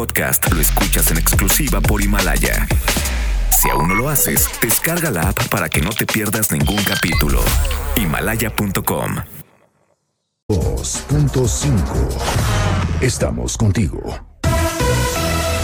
podcast lo escuchas en exclusiva por Himalaya. Si aún no lo haces, descarga la app para que no te pierdas ningún capítulo. Himalaya.com 2.5 Estamos contigo.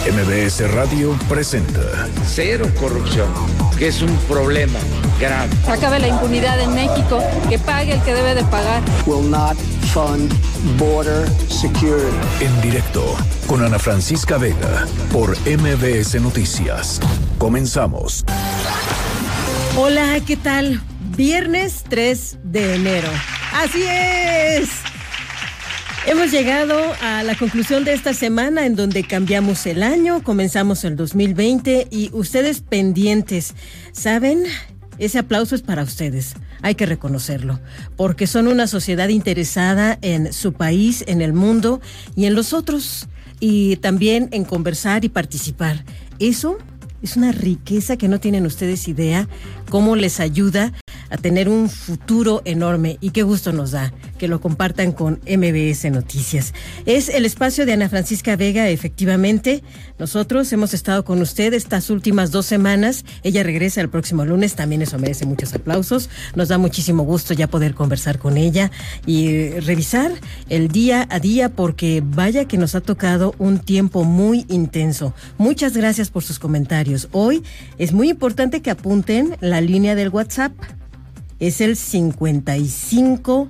MBS Radio presenta Cero corrupción, que es un problema grave. acabe la impunidad en México, que pague el que debe de pagar. will not fund border security. en directo con Ana Francisca Vega por MBS Noticias. Comenzamos. Hola, ¿qué tal? Viernes 3 de enero. Así es. Hemos llegado a la conclusión de esta semana en donde cambiamos el año, comenzamos el 2020 y ustedes pendientes, ¿saben? Ese aplauso es para ustedes, hay que reconocerlo, porque son una sociedad interesada en su país, en el mundo y en los otros, y también en conversar y participar. Eso es una riqueza que no tienen ustedes idea cómo les ayuda a tener un futuro enorme y qué gusto nos da que lo compartan con MBS Noticias. Es el espacio de Ana Francisca Vega, efectivamente. Nosotros hemos estado con usted estas últimas dos semanas. Ella regresa el próximo lunes, también eso merece muchos aplausos. Nos da muchísimo gusto ya poder conversar con ella y revisar el día a día porque vaya que nos ha tocado un tiempo muy intenso. Muchas gracias por sus comentarios. Hoy es muy importante que apunten la línea del WhatsApp. Es el 55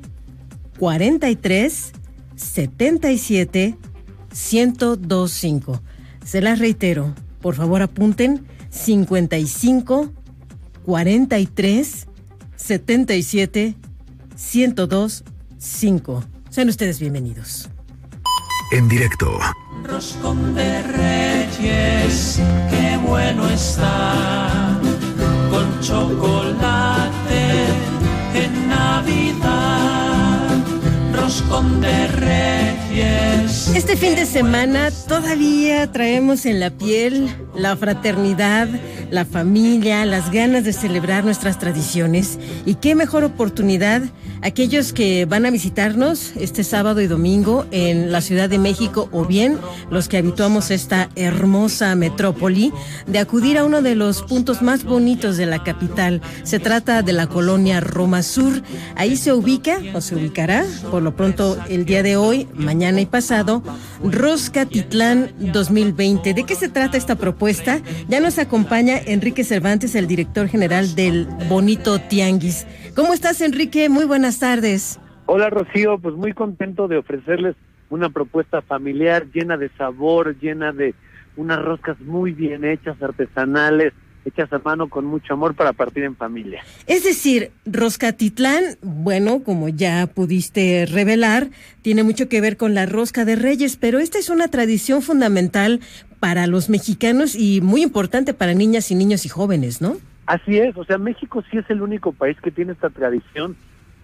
43 77 1025. Se las reitero, por favor apunten 55 43 77 1025. Sean ustedes bienvenidos. En directo Roscón de Reyes, qué bueno está, con chocolate en Navidad. Roscón de Reyes. Este fin de semana todavía traemos en la piel la fraternidad, la familia, las ganas de celebrar nuestras tradiciones. Y qué mejor oportunidad aquellos que van a visitarnos este sábado y domingo en la Ciudad de México o bien los que habituamos esta hermosa metrópoli de acudir a uno de los puntos más bonitos de la capital. Se trata de la colonia Roma Sur. Ahí se ubica o se ubicará por lo pronto el día de hoy, mañana y pasado, Rosca Titlán 2020. ¿De qué se trata esta propuesta? Ya nos acompaña Enrique Cervantes, el director general del Bonito Tianguis. ¿Cómo estás, Enrique? Muy buenas tardes. Hola Rocío, pues muy contento de ofrecerles una propuesta familiar llena de sabor, llena de unas roscas muy bien hechas, artesanales, hechas a mano con mucho amor para partir en familia. Es decir, Roscatitlán, bueno, como ya pudiste revelar, tiene mucho que ver con la rosca de reyes, pero esta es una tradición fundamental para los mexicanos y muy importante para niñas y niños y jóvenes, ¿no? Así es, o sea, México sí es el único país que tiene esta tradición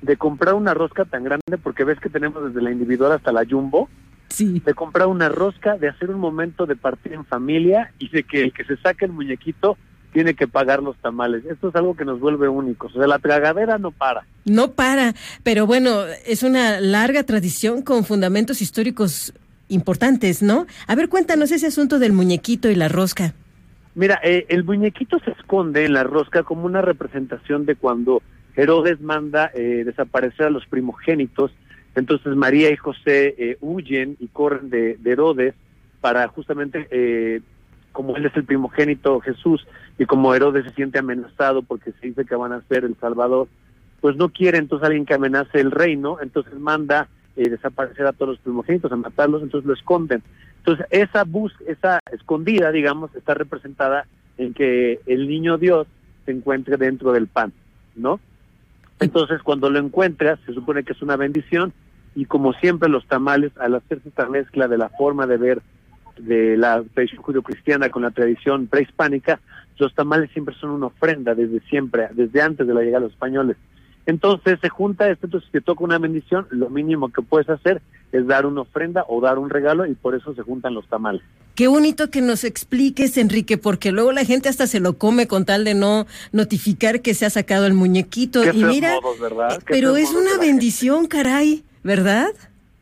de comprar una rosca tan grande, porque ves que tenemos desde la individual hasta la jumbo, Sí. de comprar una rosca, de hacer un momento de partir en familia y de que el que se saque el muñequito tiene que pagar los tamales. Esto es algo que nos vuelve únicos. O sea, la tragadera no para. No para, pero bueno, es una larga tradición con fundamentos históricos importantes, ¿no? A ver, cuéntanos ese asunto del muñequito y la rosca. Mira, eh, el muñequito se esconde en la rosca como una representación de cuando Herodes manda eh, desaparecer a los primogénitos. Entonces María y José eh, huyen y corren de, de Herodes para justamente, eh, como él es el primogénito Jesús y como Herodes se siente amenazado porque se dice que van a ser el Salvador, pues no quiere entonces alguien que amenace el reino, entonces manda eh, desaparecer a todos los primogénitos, a matarlos, entonces lo esconden. Entonces esa bus, esa escondida, digamos, está representada en que el niño Dios se encuentre dentro del pan, ¿no? Entonces cuando lo encuentras, se supone que es una bendición y como siempre los tamales, al hacerse esta mezcla de la forma de ver de la tradición judio-cristiana con la tradición prehispánica, los tamales siempre son una ofrenda desde siempre, desde antes de la llegada de los españoles. Entonces se junta esto, entonces si te toca una bendición, lo mínimo que puedes hacer es dar una ofrenda o dar un regalo y por eso se juntan los tamales. Qué bonito que nos expliques, Enrique, porque luego la gente hasta se lo come con tal de no notificar que se ha sacado el muñequito. Qué y mira, modos, ¿verdad? eh, pero es una bendición, caray, ¿verdad?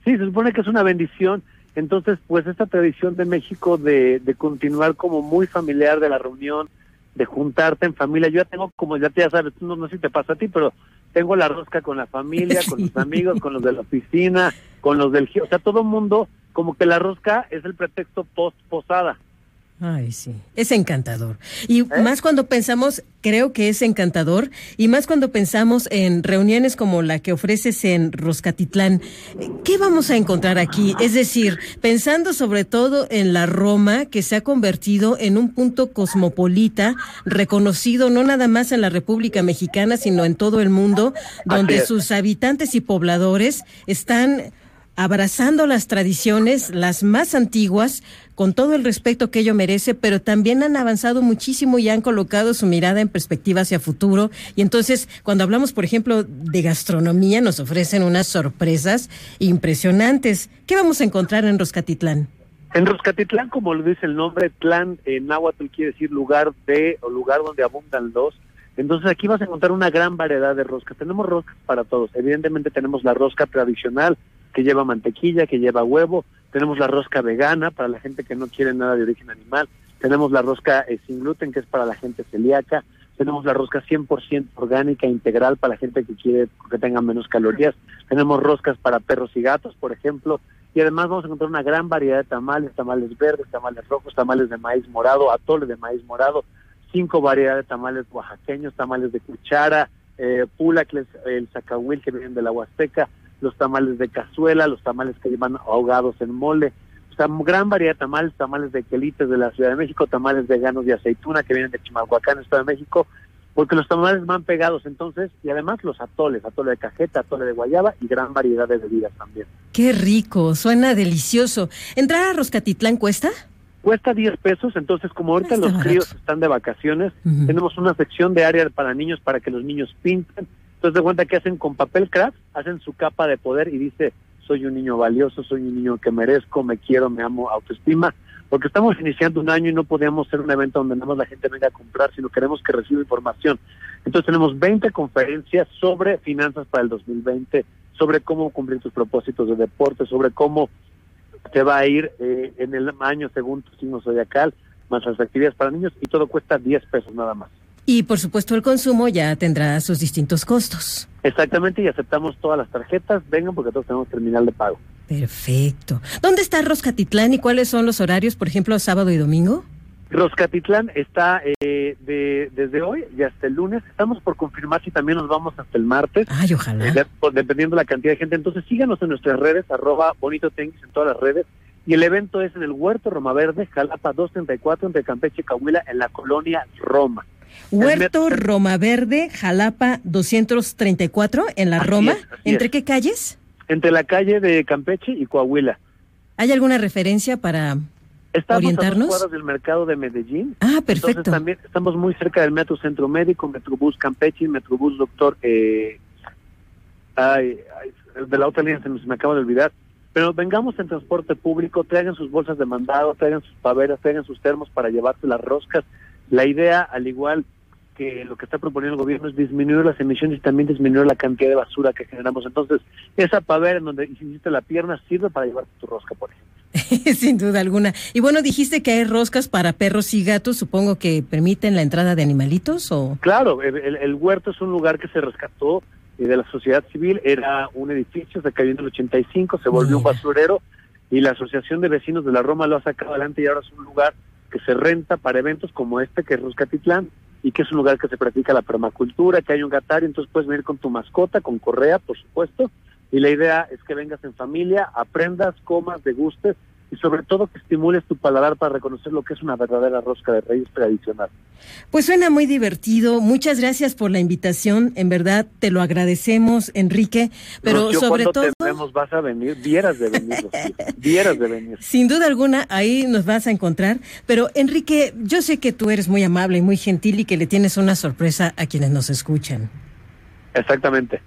Sí, se supone que es una bendición Entonces, pues esta tradición de México de, de continuar como muy familiar de la reunión, de juntarte en familia. Yo ya tengo, como ya te ya sabes, no, no sé si te pasa a ti, pero tengo la rosca con la familia, con los amigos, con los de la oficina, con los del... O sea, todo el mundo, como que la rosca es el pretexto post-posada. Ay, sí, es encantador. Y más cuando pensamos, creo que es encantador, y más cuando pensamos en reuniones como la que ofreces en Roscatitlán, ¿qué vamos a encontrar aquí? Es decir, pensando sobre todo en la Roma, que se ha convertido en un punto cosmopolita, reconocido no nada más en la República Mexicana, sino en todo el mundo, donde sus habitantes y pobladores están abrazando las tradiciones, las más antiguas, con todo el respeto que ello merece, pero también han avanzado muchísimo y han colocado su mirada en perspectiva hacia futuro. Y entonces, cuando hablamos, por ejemplo, de gastronomía, nos ofrecen unas sorpresas impresionantes. ¿Qué vamos a encontrar en Roscatitlán? En Roscatitlán, como lo dice el nombre, Tlán en náhuatl quiere decir lugar de o lugar donde abundan los. Entonces aquí vas a encontrar una gran variedad de roscas. Tenemos roscas para todos. Evidentemente tenemos la rosca tradicional que lleva mantequilla, que lleva huevo, tenemos la rosca vegana para la gente que no quiere nada de origen animal, tenemos la rosca eh, sin gluten que es para la gente celíaca, tenemos la rosca 100% orgánica integral para la gente que quiere que tenga menos calorías, tenemos roscas para perros y gatos, por ejemplo, y además vamos a encontrar una gran variedad de tamales, tamales verdes, tamales rojos, tamales de maíz morado, atole de maíz morado, cinco variedades de tamales oaxaqueños, tamales de cuchara, eh, pula, que es el zacahuil que vienen de la Huasteca, los tamales de cazuela, los tamales que llevan ahogados en mole, o sea, gran variedad de tamales, tamales de quelites de la Ciudad de México, tamales veganos de aceituna que vienen de Chimalhuacán, Estado de México, porque los tamales van pegados entonces, y además los atoles, atole de cajeta, atole de guayaba y gran variedad de bebidas también. Qué rico, suena delicioso. ¿Entrar a Roscatitlán cuesta? Cuesta 10 pesos, entonces como ahorita los críos están de vacaciones, tenemos una sección de área para niños para que los niños pinten, entonces de cuenta que hacen con papel craft, hacen su capa de poder y dice, soy un niño valioso, soy un niño que merezco, me quiero, me amo, autoestima, porque estamos iniciando un año y no podíamos hacer un evento donde nada más la gente venga a comprar, sino queremos que reciba información. Entonces tenemos 20 conferencias sobre finanzas para el 2020, sobre cómo cumplir tus propósitos de deporte, sobre cómo te va a ir eh, en el año según tu signo zodiacal, más las actividades para niños, y todo cuesta 10 pesos nada más. Y por supuesto el consumo ya tendrá sus distintos costos. Exactamente, y aceptamos todas las tarjetas, vengan porque todos tenemos terminal de pago. Perfecto. ¿Dónde está Roscatitlán y cuáles son los horarios, por ejemplo, sábado y domingo? Roscatitlán está eh, de, desde hoy y hasta el lunes. Estamos por confirmar si también nos vamos hasta el martes. Ay, ojalá. Eh, dependiendo de la cantidad de gente. Entonces síganos en nuestras redes, arroba bonito en todas las redes. Y el evento es en el Huerto Roma Verde, Jalapa 234, entre Campeche y Cahuila, en la colonia Roma. Huerto Roma Verde, Jalapa 234, en la Roma. ¿Entre qué calles? Entre la calle de Campeche y Coahuila. ¿Hay alguna referencia para Estamos orientarnos? a dos del mercado de Medellín. Ah, perfecto. también estamos muy cerca del Metro Centro Médico, Metrobús Campeche Metrobús Doctor. Eh, ay, de la otra línea se me, acaba de olvidar. Pero vengamos en transporte público, traigan sus bolsas de mandado, traigan sus paveras, traigan sus termos para llevarse las roscas. La idea, al igual que lo que está proponiendo el gobierno, es disminuir las emisiones y también disminuir la cantidad de basura que generamos. Entonces, esa pavera en donde hiciste la pierna sirve para llevar tu rosca, por ejemplo. Sin duda alguna. Y bueno, dijiste que hay roscas para perros y gatos, supongo que permiten la entrada de animalitos o... Claro, el, huerto es un lugar que se rescató eh, de la sociedad civil, era un edificio, se cayó en el 85, se volvió un basurero y la Asociación de Vecinos de la Roma lo ha sacado adelante y ahora es un lugar que se renta para eventos como este, que es Roscatitlán, y que es un lugar que se practica la permacultura, que hay un gatario, entonces puedes venir con tu mascota, con correa, por supuesto, y la idea es que vengas en familia, aprendas, comas, degustes y sobre todo que estimules tu paladar para reconocer lo que es una verdadera rosca de reyes tradicional. Pues suena muy divertido. Muchas gracias por la invitación. En verdad te lo agradecemos, Enrique. Pero sobre todo. Te vemos, vas a venir, vieras de venir, vieras de venir. Sin duda alguna, ahí nos vas a encontrar. Pero Enrique, yo sé que tú eres muy amable y muy gentil y que le tienes una sorpresa a quienes nos escuchan. Exactamente.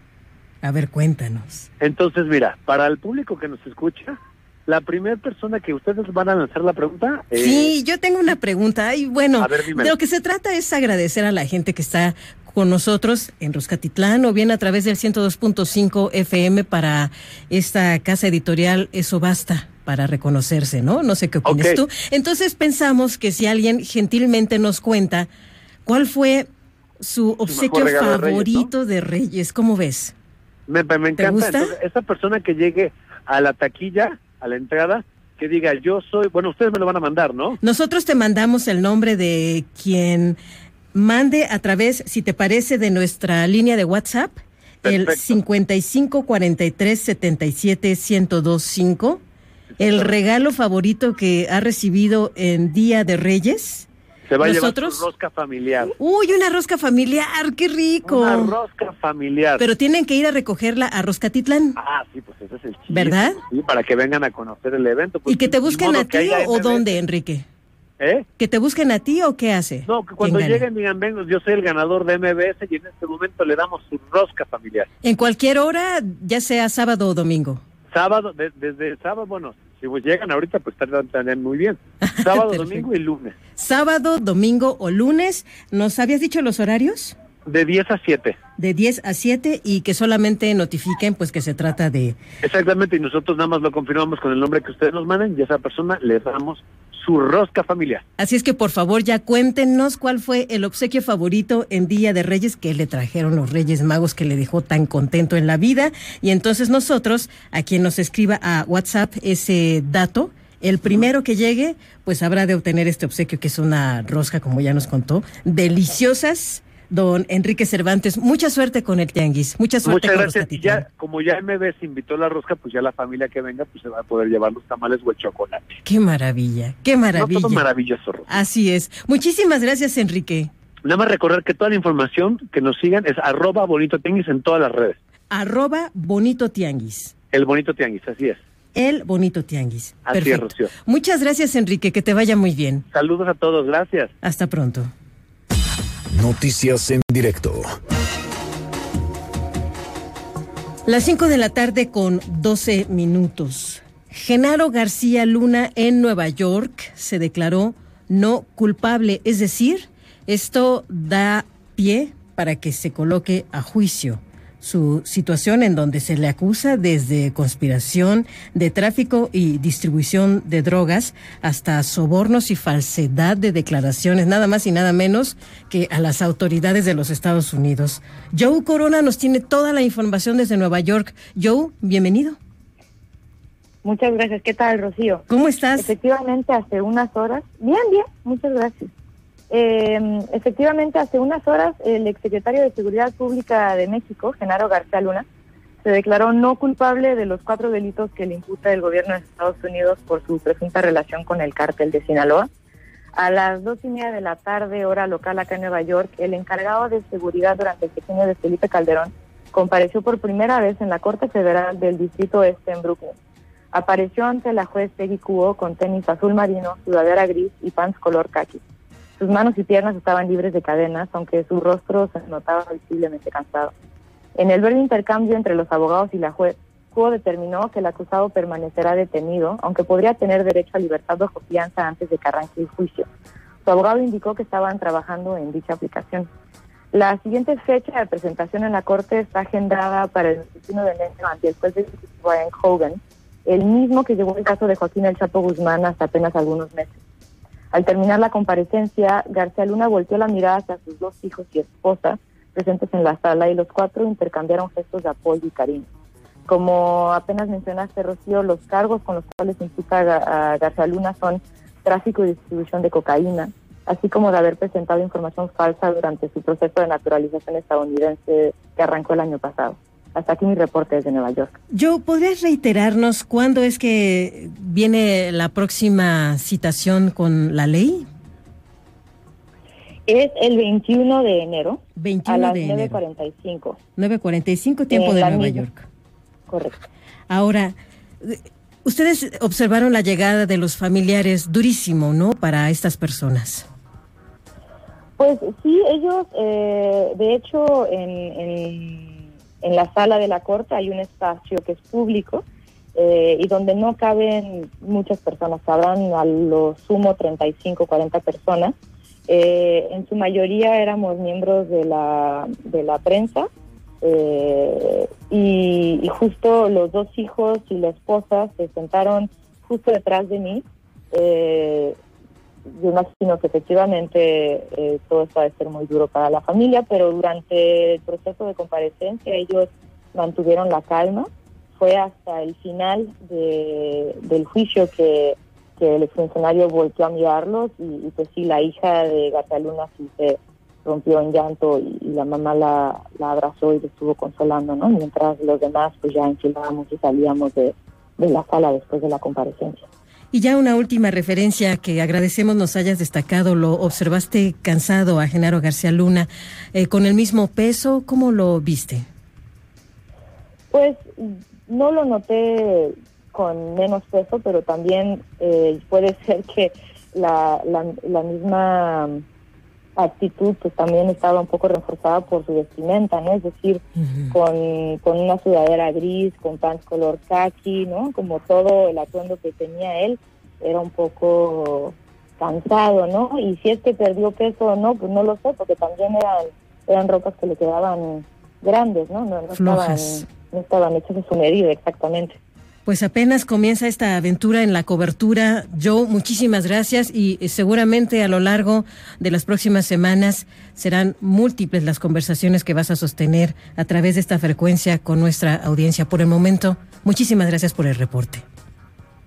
A ver, cuéntanos. Entonces, mira, para el público que nos escucha, la primera persona que ustedes van a lanzar la pregunta. Eh, sí, yo tengo una pregunta. Y bueno, de lo que se trata es agradecer a la gente que está con nosotros en Roscatitlán o bien a través del 102.5 FM para esta casa editorial Eso Basta. para reconocerse, ¿no? No sé qué opinas tú. Entonces pensamos que si alguien gentilmente nos cuenta cuál fue su obsequio regalo de Reyes, favorito de Reyes, ¿cómo ves? Me, me encanta. gusta? Entonces, esa persona que llegue a la taquilla, a la entrada, que diga, yo soy, bueno, ustedes me lo van a mandar, ¿no? Nosotros te mandamos el nombre de quien mande a través, si te parece, de nuestra línea de WhatsApp, el Perfecto. 55 43 77 1025, el regalo favorito que ha recibido en Día de Reyes. Se va a ¿Nosotros? llevar su rosca familiar. Uy, una rosca familiar, qué rico. Una rosca familiar. Pero tienen que ir a recogerla a Roscatitlán. Ah, sí, pues ese es el chiste. ¿Verdad? Sí, para que vengan a conocer el evento. Pues, ¿Y que te busquen a ti o dónde, Enrique? ¿Eh? ¿Que te busquen a ti o qué hace? No, que cuando lleguen digan, vengo, yo soy el ganador de MBS y en este momento le damos su rosca familiar. En cualquier hora, ya sea sábado o domingo. Sábado, de- desde sábado, bueno, si pues llegan ahorita, pues estarán muy bien. Sábado, domingo y lunes. Sábado, domingo o lunes. ¿Nos habías dicho los horarios? De 10 a 7. De 10 a 7 y que solamente notifiquen pues que se trata de... Exactamente, y nosotros nada más lo confirmamos con el nombre que ustedes nos manden y a esa persona le damos su rosca familiar. Así es que por favor ya cuéntenos cuál fue el obsequio favorito en Día de Reyes que le trajeron los Reyes Magos que le dejó tan contento en la vida. Y entonces nosotros, a quien nos escriba a WhatsApp ese dato, el primero que llegue, pues habrá de obtener este obsequio que es una rosca, como ya nos contó, deliciosas. Don Enrique Cervantes, mucha suerte con el tianguis, mucha suerte Muchas con gracias. Y Roscatitlán. ya, como ya MBS invitó la rosca, pues ya la familia que venga, pues se va a poder llevar los tamales o el chocolate. Qué maravilla, qué No, maravilla. todo maravilloso. Así es. Muchísimas gracias, Enrique. Nada más recordar que toda la información que nos sigan es arroba bonito tianguis en todas las redes. Arroba bonito tianguis. El bonito tianguis, así es. El bonito tianguis. Así es, Perfecto. Rocío. Muchas gracias, Enrique. Que te vaya muy bien. Saludos a todos, gracias. Hasta pronto. Noticias en directo. Las 5 de la tarde con 12 minutos. Genaro García Luna en Nueva York se declaró no culpable, es decir, esto da pie para que se coloque a juicio su situación en donde se le acusa desde conspiración de tráfico y distribución de drogas hasta sobornos y falsedad de declaraciones, nada más y nada menos que a las autoridades de los Estados Unidos. Joe Corona nos tiene toda la información desde Nueva York. Joe, bienvenido. Muchas gracias. ¿Qué tal, Rocío? ¿Cómo estás? Efectivamente, hace unas horas. Bien, bien, muchas gracias. Eh, efectivamente, hace unas horas, el exsecretario de Seguridad Pública de México, Genaro García Luna, se declaró no culpable de los cuatro delitos que le imputa el gobierno de Estados Unidos por su presunta relación con el cártel de Sinaloa. A las dos y media de la tarde, hora local acá en Nueva York, el encargado de seguridad durante el sexenio de Felipe Calderón compareció por primera vez en la Corte Federal del Distrito Este en Brooklyn. Apareció ante la juez Peggy Cuo con tenis azul marino, sudadera gris y pants color khaki. Sus manos y piernas estaban libres de cadenas, aunque su rostro se notaba visiblemente cansado. En el breve intercambio entre los abogados y la juez, Cuo determinó que el acusado permanecerá detenido, aunque podría tener derecho a libertad bajo fianza antes de que arranque el juicio. Su abogado indicó que estaban trabajando en dicha aplicación. La siguiente fecha de presentación en la Corte está agendada para el 21 de enero ante el juez de Brian Hogan, el mismo que llevó el caso de Joaquín El Chapo Guzmán hasta apenas algunos meses. Al terminar la comparecencia, García Luna volteó la mirada hacia sus dos hijos y esposa presentes en la sala y los cuatro intercambiaron gestos de apoyo y cariño. Como apenas mencionaste, Rocío, los cargos con los cuales se imputa a, Ga- a García Luna son tráfico y distribución de cocaína, así como de haber presentado información falsa durante su proceso de naturalización estadounidense que arrancó el año pasado. Hasta aquí mi reporte desde Nueva York. Joe, ¿podrías reiterarnos cuándo es que viene la próxima citación con la ley? Es el 21 de enero 21 a las de enero. 9.45. 9.45 tiempo En de Nueva. York. Correcto. Ahora, ustedes observaron la llegada de los familiares durísimo, ¿no? Para estas personas. Pues sí, ellos, eh, de hecho, en, en, en la sala de la corte hay un espacio que es público eh, y donde no caben muchas personas, cabrán a lo sumo 35, 40 personas. Eh, en su mayoría éramos miembros de la, de la prensa eh, y, y justo los dos hijos y la esposa se sentaron justo detrás de mí. Yo imagino que efectivamente eh, todo esto va a ser muy duro para la familia, pero durante el proceso de comparecencia ellos mantuvieron la calma. Fue hasta el final de, del juicio que, que el funcionario volvió a mirarlos y, pues sí, la hija de Gataluna sí se rompió en llanto y, la mamá la, la, abrazó y le estuvo consolando, ¿no? Mientras los demás pues ya enfilábamos y salíamos de, de la sala después de la comparecencia. Y ya una última referencia que agradecemos nos hayas destacado, lo observaste cansado a Genaro García Luna, eh, con el mismo peso, ¿cómo lo viste? Pues no lo noté con menos peso, pero también eh, puede ser que la, la, misma actitud pues también estaba un poco reforzada por su vestimenta, ¿no? Es decir, con, con una sudadera gris, con pants color khaki, ¿no? Como todo el atuendo que tenía él era un poco cansado, ¿no? Y si es que perdió peso o no, pues no lo sé, porque también eran, eran ropas que le quedaban grandes, ¿no? No, no estaban, no estaban hechas a su medida exactamente. Pues apenas comienza esta aventura en la cobertura. Joe, muchísimas gracias y eh, seguramente a lo largo de las próximas semanas serán múltiples las conversaciones que vas a sostener a través de esta frecuencia con nuestra audiencia. Por el momento, muchísimas gracias por el reporte.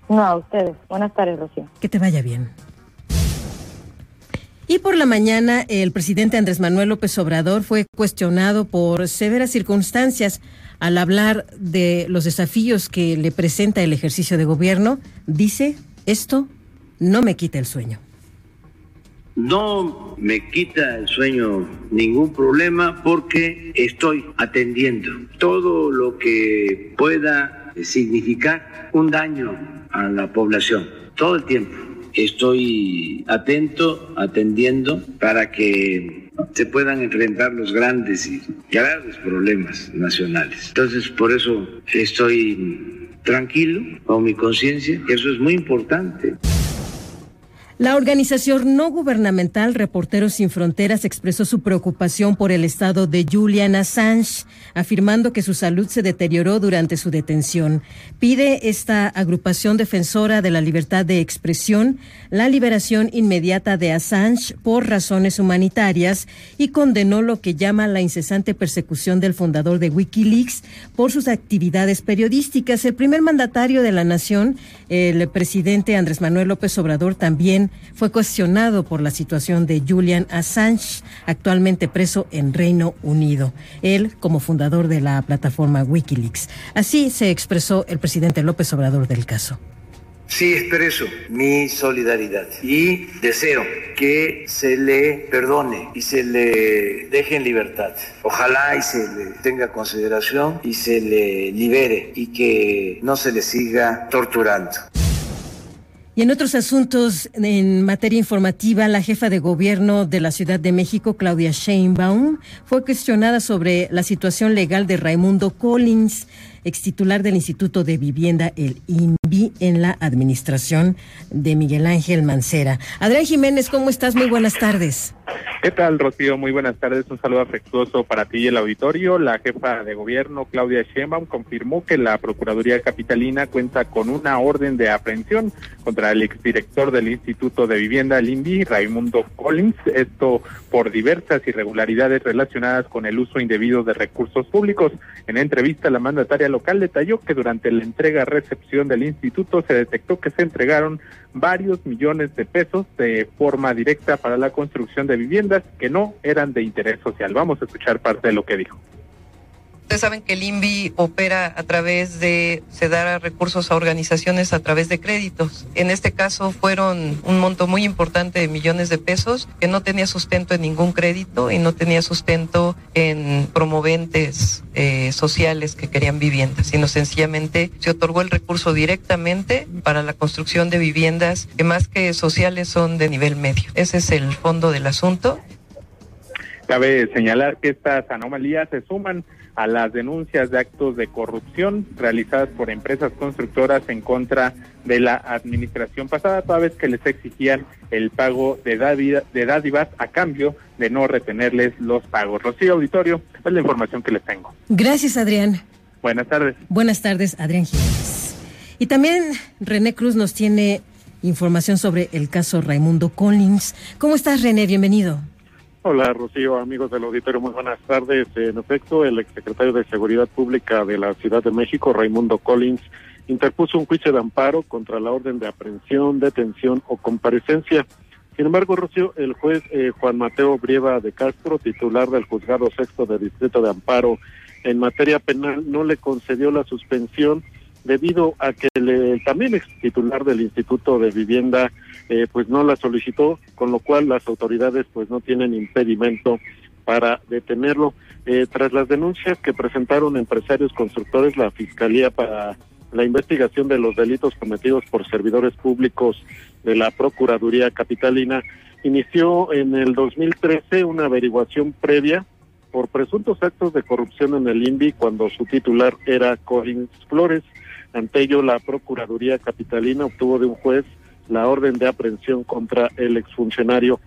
No, a ustedes. Buenas tardes, Rocío. Que te vaya bien. Y por la mañana, el presidente Andrés Manuel López Obrador fue cuestionado por severas circunstancias al hablar de los desafíos que le presenta el ejercicio de gobierno. Dice, esto no me quita el sueño. No me quita el sueño ningún problema porque estoy atendiendo todo lo que pueda significar un daño a la población todo el tiempo. Estoy atento, atendiendo para que se puedan enfrentar los grandes y graves problemas nacionales. Entonces, por eso estoy tranquilo con mi conciencia, que eso es muy importante. La organización no gubernamental Reporteros Sin Fronteras expresó su preocupación por el estado de Julian Assange, afirmando que su salud se deterioró durante su detención. Pide esta agrupación defensora de la libertad de expresión la liberación inmediata de Assange por razones humanitarias y condenó lo que llama la incesante persecución del fundador de Wikileaks por sus actividades periodísticas. El primer mandatario de la nación, el presidente Andrés Manuel López Obrador, también fue cuestionado por la situación de Julian Assange, actualmente preso en Reino Unido. Él, como fundador de la plataforma Wikileaks. Así se expresó el presidente López Obrador del caso. Sí expreso mi solidaridad y deseo que se le perdone y se le deje en libertad. Ojalá y se le tenga consideración y se le libere y que no se le siga torturando. Y en otros asuntos, en materia informativa, la jefa de gobierno de la Ciudad de México, Claudia Sheinbaum, fue cuestionada sobre la situación legal de Raimundo Collins, ex titular del Instituto de Vivienda, el INVI, en la administración de Miguel Ángel Mancera. Adrián Jiménez, ¿cómo estás? Muy buenas tardes. ¿Qué tal, Rocío? Muy buenas tardes. Un saludo afectuoso para ti y el auditorio. La jefa de gobierno, Claudia Sheinbaum, confirmó que la Procuraduría Capitalina cuenta con una orden de aprehensión contra el exdirector del Instituto de Vivienda, el INVI, Raimundo Collins. Esto por diversas irregularidades relacionadas con el uso indebido de recursos públicos. En entrevista, la mandataria local detalló que durante la entrega-recepción del instituto se detectó que se entregaron varios millones de pesos de forma directa para la construcción de que no eran de interés social. Vamos a escuchar parte de lo que dijo. Ustedes saben que el INVI opera a través de, se da recursos a organizaciones a través de créditos. En este caso fueron un monto muy importante de millones de pesos que no tenía sustento en ningún crédito y no tenía sustento en promoventes eh, sociales que querían viviendas, sino sencillamente se otorgó el recurso directamente para la construcción de viviendas que más que sociales son de nivel medio. Ese es el fondo del asunto. Cabe señalar que estas anomalías se suman a las denuncias de actos de corrupción realizadas por empresas constructoras en contra de la administración pasada, toda vez que les exigían el pago de, dádivas a cambio de no retenerles los pagos. Rocío Auditorio, es la información que les tengo. Gracias, Adrián. Buenas tardes. Buenas tardes, Adrián Jiménez. Y también René Cruz nos tiene información sobre el caso Raimundo Collins. ¿Cómo estás, René? Bienvenido. Hola, Rocío, amigos del auditorio, muy buenas tardes. En efecto, el exsecretario de Seguridad Pública de la Ciudad de México, Raimundo Collins, interpuso un juicio de amparo contra la orden de aprehensión, detención o comparecencia. Sin embargo, Rocío, el juez eh, Juan Mateo Brieva de Castro, titular del juzgado sexto de Distrito de Amparo en materia penal, no le concedió la suspensión debido a que el también ex titular del Instituto de Vivienda eh, pues no la solicitó, con lo cual las autoridades pues no tienen impedimento para detenerlo. Eh, tras las denuncias que presentaron empresarios constructores, la Fiscalía para la investigación de los delitos cometidos por servidores públicos de la Procuraduría Capitalina inició en el 2013 una averiguación previa por presuntos actos de corrupción en el INVI cuando su titular era Collins Flores. Ante ello, la Procuraduría Capitalina obtuvo de un juez la orden de aprehensión contra el exfuncionario.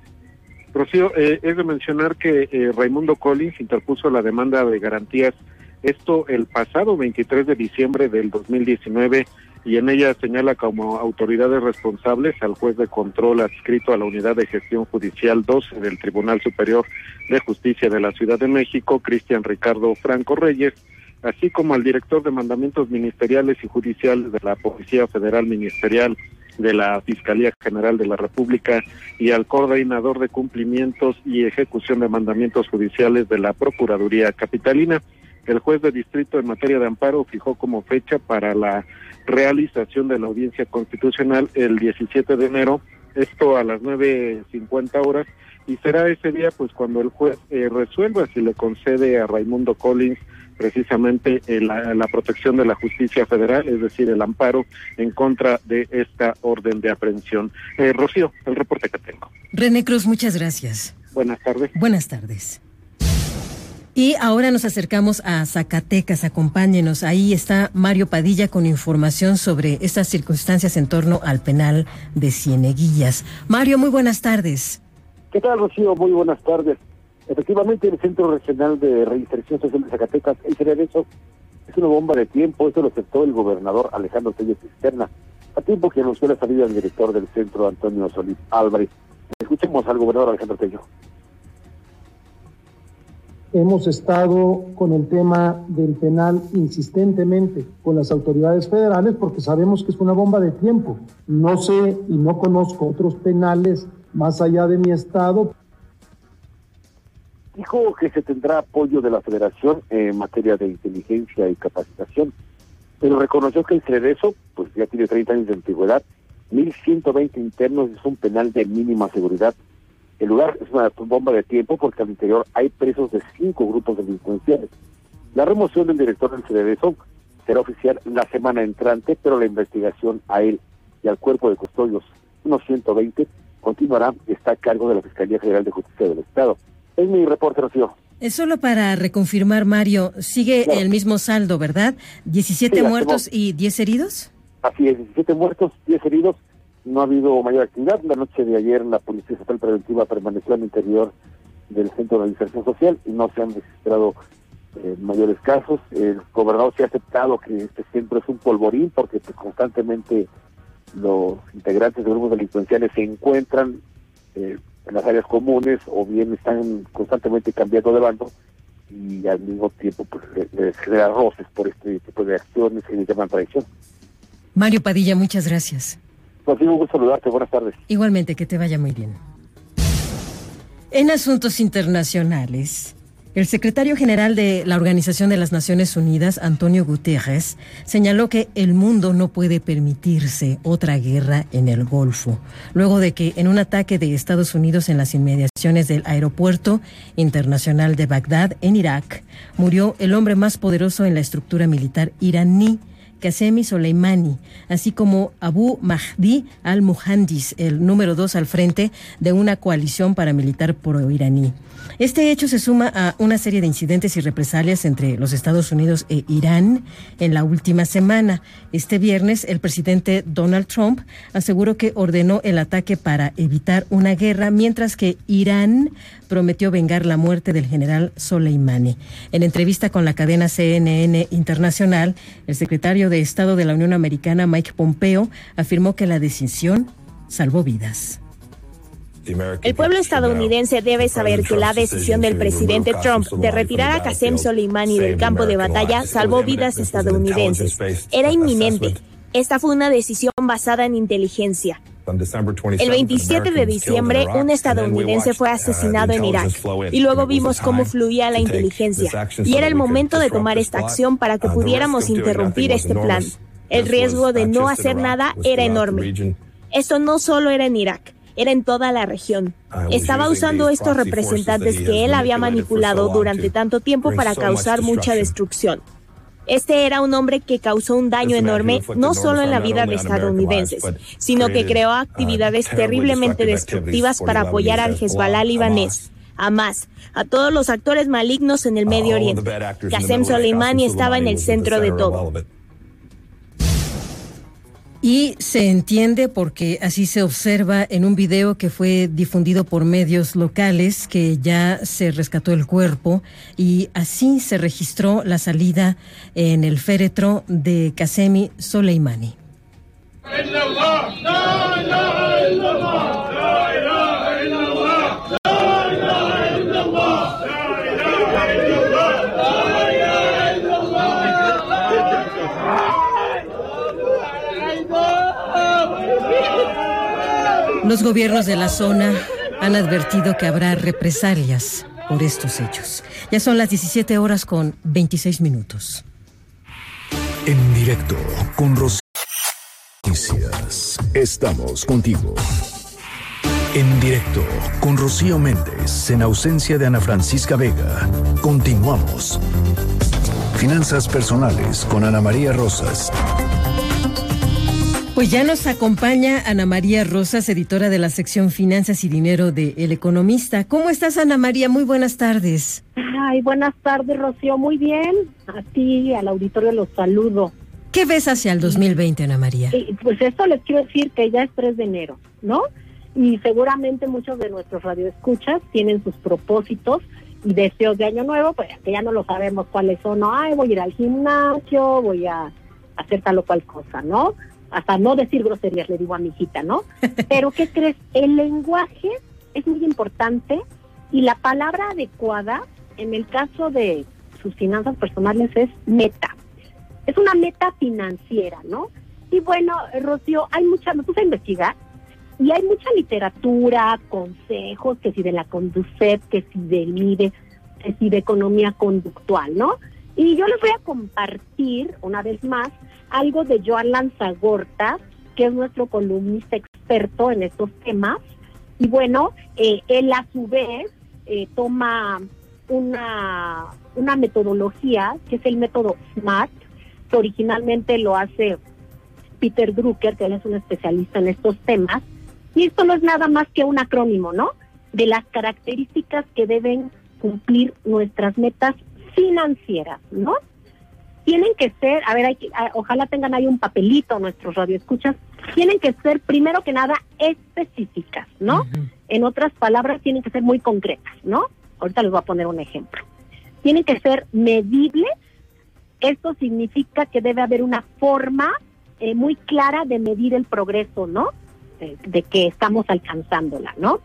Rocío, eh, es de mencionar que eh, Raimundo Collins interpuso la demanda de garantías, esto el pasado 23 de diciembre del 2019, y en ella señala como autoridades responsables al juez de control adscrito a la Unidad de Gestión Judicial 12 del Tribunal Superior de Justicia de la Ciudad de México, Cristian Ricardo Franco Reyes, así como al director de mandamientos ministeriales y judiciales de la Policía Federal Ministerial de la Fiscalía General de la República y al coordinador de cumplimientos y ejecución de mandamientos judiciales de la Procuraduría Capitalina. El juez de distrito en materia de amparo fijó como fecha para la realización de la audiencia constitucional el 17 de enero, esto a las 9.50 horas, y será ese día pues cuando el juez eh, resuelva si le concede a Raimundo Collins precisamente eh, la, protección de la justicia federal, es decir, el amparo en contra de esta orden de aprehensión. Eh, Rocío, el reporte que tengo. René Cruz, muchas gracias. Buenas tardes. Buenas tardes. Y ahora nos acercamos a Zacatecas, acompáñenos. Ahí está Mario Padilla con información sobre estas circunstancias en torno al penal de Cieneguillas. Mario, muy buenas tardes. ¿Qué tal, Rocío? Muy buenas tardes. Efectivamente, el Centro Regional de Reinserción Social de Zacatecas, el eso es una bomba de tiempo. Esto lo aceptó el gobernador Alejandro Telles Cisterna, a tiempo que anunció la salida del director del centro, Antonio Solís Álvarez. Escuchemos al gobernador Alejandro Tello. Hemos estado con el tema del penal insistentemente con las autoridades federales porque sabemos que es una bomba de tiempo. No sé y no conozco otros penales más allá de mi estado, Dijo que se tendrá apoyo de la federación en materia de inteligencia y capacitación, pero reconoció que el CERESO, pues ya tiene 30 años de antigüedad, 1.120 internos es un penal de mínima seguridad. El lugar es una bomba de tiempo porque al interior hay presos de cinco grupos delincuenciales. La remoción del director del CERESO será oficial la semana entrante, pero la investigación a él y al cuerpo de custodios, unos 120, continuará y está a cargo de la Fiscalía General de Justicia del Estado. Es mi reporte, Rocío. Es solo para reconfirmar, Mario, sigue el mismo saldo, ¿verdad? ¿17 muertos y 10 heridos? Así es, 17 muertos, 10 heridos. No ha habido mayor actividad. La noche de ayer la Policía Estatal Preventiva permaneció al interior del Centro de Inserción Social y no se han registrado eh, mayores casos. El gobernador se ha aceptado que este centro es un polvorín porque pues, constantemente los integrantes de grupos delincuenciales se encuentran eh, en las áreas comunes o bien están constantemente cambiando de bando y al mismo tiempo pues, les genera roces por este tipo de acciones que le llaman traición. Mario Padilla, muchas gracias. Pues un gusto saludarte, buenas tardes. Igualmente, que te vaya muy bien. En asuntos internacionales, el secretario general de la Organización de las Naciones Unidas, Antonio Guterres, señaló que el mundo no puede permitirse otra guerra en el Golfo, luego de que en un ataque de Estados Unidos en las inmediaciones del aeropuerto internacional de Bagdad, en Irak, murió el hombre más poderoso en la estructura militar iraní, Qasemi Soleimani, así como Abu Mahdi al-Muhandis, el número dos al frente de una coalición paramilitar pro-iraní. Este hecho se suma a una serie de incidentes y represalias entre los Estados Unidos e Irán en la última semana. Este viernes, el presidente Donald Trump aseguró que ordenó el ataque para evitar una guerra, mientras que Irán prometió vengar la muerte del general Soleimani. En entrevista con la cadena CNN Internacional, el secretario de Estado de la Unión Americana, Mike Pompeo, afirmó que la decisión salvó vidas. El pueblo estadounidense debe saber que la decisión del presidente Trump de retirar a Qasem Soleimani del campo de batalla salvó vidas estadounidenses. Era inminente. Esta fue una decisión basada en inteligencia. El 27 de diciembre, un estadounidense fue asesinado en Irak y luego vimos cómo fluía la inteligencia y era el momento de tomar esta acción para que pudiéramos interrumpir este plan. El riesgo de no hacer nada era enorme. Esto no solo era en Irak, era en toda la región. Estaba usando estos representantes que él había manipulado durante tanto tiempo para causar mucha destrucción. Este era un hombre que causó un daño enorme no solo en la vida de estadounidenses, sino que creó actividades terriblemente destructivas para apoyar al Hezbollah libanés. Hamas, a todos los actores malignos en el Medio Oriente. Qasem Soleimani estaba en el centro de todo. Y se entiende porque así se observa en un video que fue difundido por medios locales que ya se rescató el cuerpo y así se registró la salida en el féretro de Qasemi Soleimani. Los gobiernos de la zona han advertido que habrá represalias por estos hechos. Ya son las 17 horas con 26 minutos. En directo con Rocío Noticias. Estamos contigo. En directo con Rocío Méndez, en ausencia de Ana Francisca Vega. Continuamos. Finanzas personales con Ana María Rosas. Pues ya nos acompaña Ana María Rosas, editora de la sección Finanzas y Dinero de El Economista. ¿Cómo estás, Ana María? Muy buenas tardes. Ay, buenas tardes, Rocío. Muy bien. A ti, al auditorio, los saludo. ¿Qué ves hacia el 2020, Ana María? pues esto les quiero decir que ya es 3 de enero, ¿no? Y seguramente muchos de nuestros radioescuchas tienen sus propósitos y deseos de año nuevo, pues que ya no lo sabemos cuáles son. Ay, voy a ir al gimnasio, voy a hacer tal o cual cosa, ¿no? Hasta no decir groserías, le digo a mi hijita, ¿no? Pero ¿qué crees? El lenguaje es muy importante y la palabra adecuada en el caso de sus finanzas personales es meta. Es una meta financiera, ¿no? Y bueno, Rocío, hay mucha, me puse a investigar y hay mucha literatura, consejos, que si de la Conducet, que si del MIDE, que si de economía conductual, ¿no? Y yo les voy a compartir una vez más algo de Joan Lanzagorta, que es nuestro columnista experto en estos temas. Y bueno, eh, él a su vez eh, toma una, una metodología que es el método SMART, que originalmente lo hace Peter Drucker, que él es un especialista en estos temas. Y esto no es nada más que un acrónimo, ¿no? De las características que deben cumplir nuestras metas financieras, ¿no? Tienen que ser, a ver, hay que, ojalá tengan ahí un papelito nuestros radioescuchas, tienen que ser primero que nada específicas, ¿no? En otras palabras, tienen que ser muy concretas, ¿no? Ahorita les voy a poner un ejemplo. Tienen que ser medibles. Esto significa que debe haber una forma eh, muy clara de medir el progreso, ¿no? de que estamos alcanzándola, ¿no?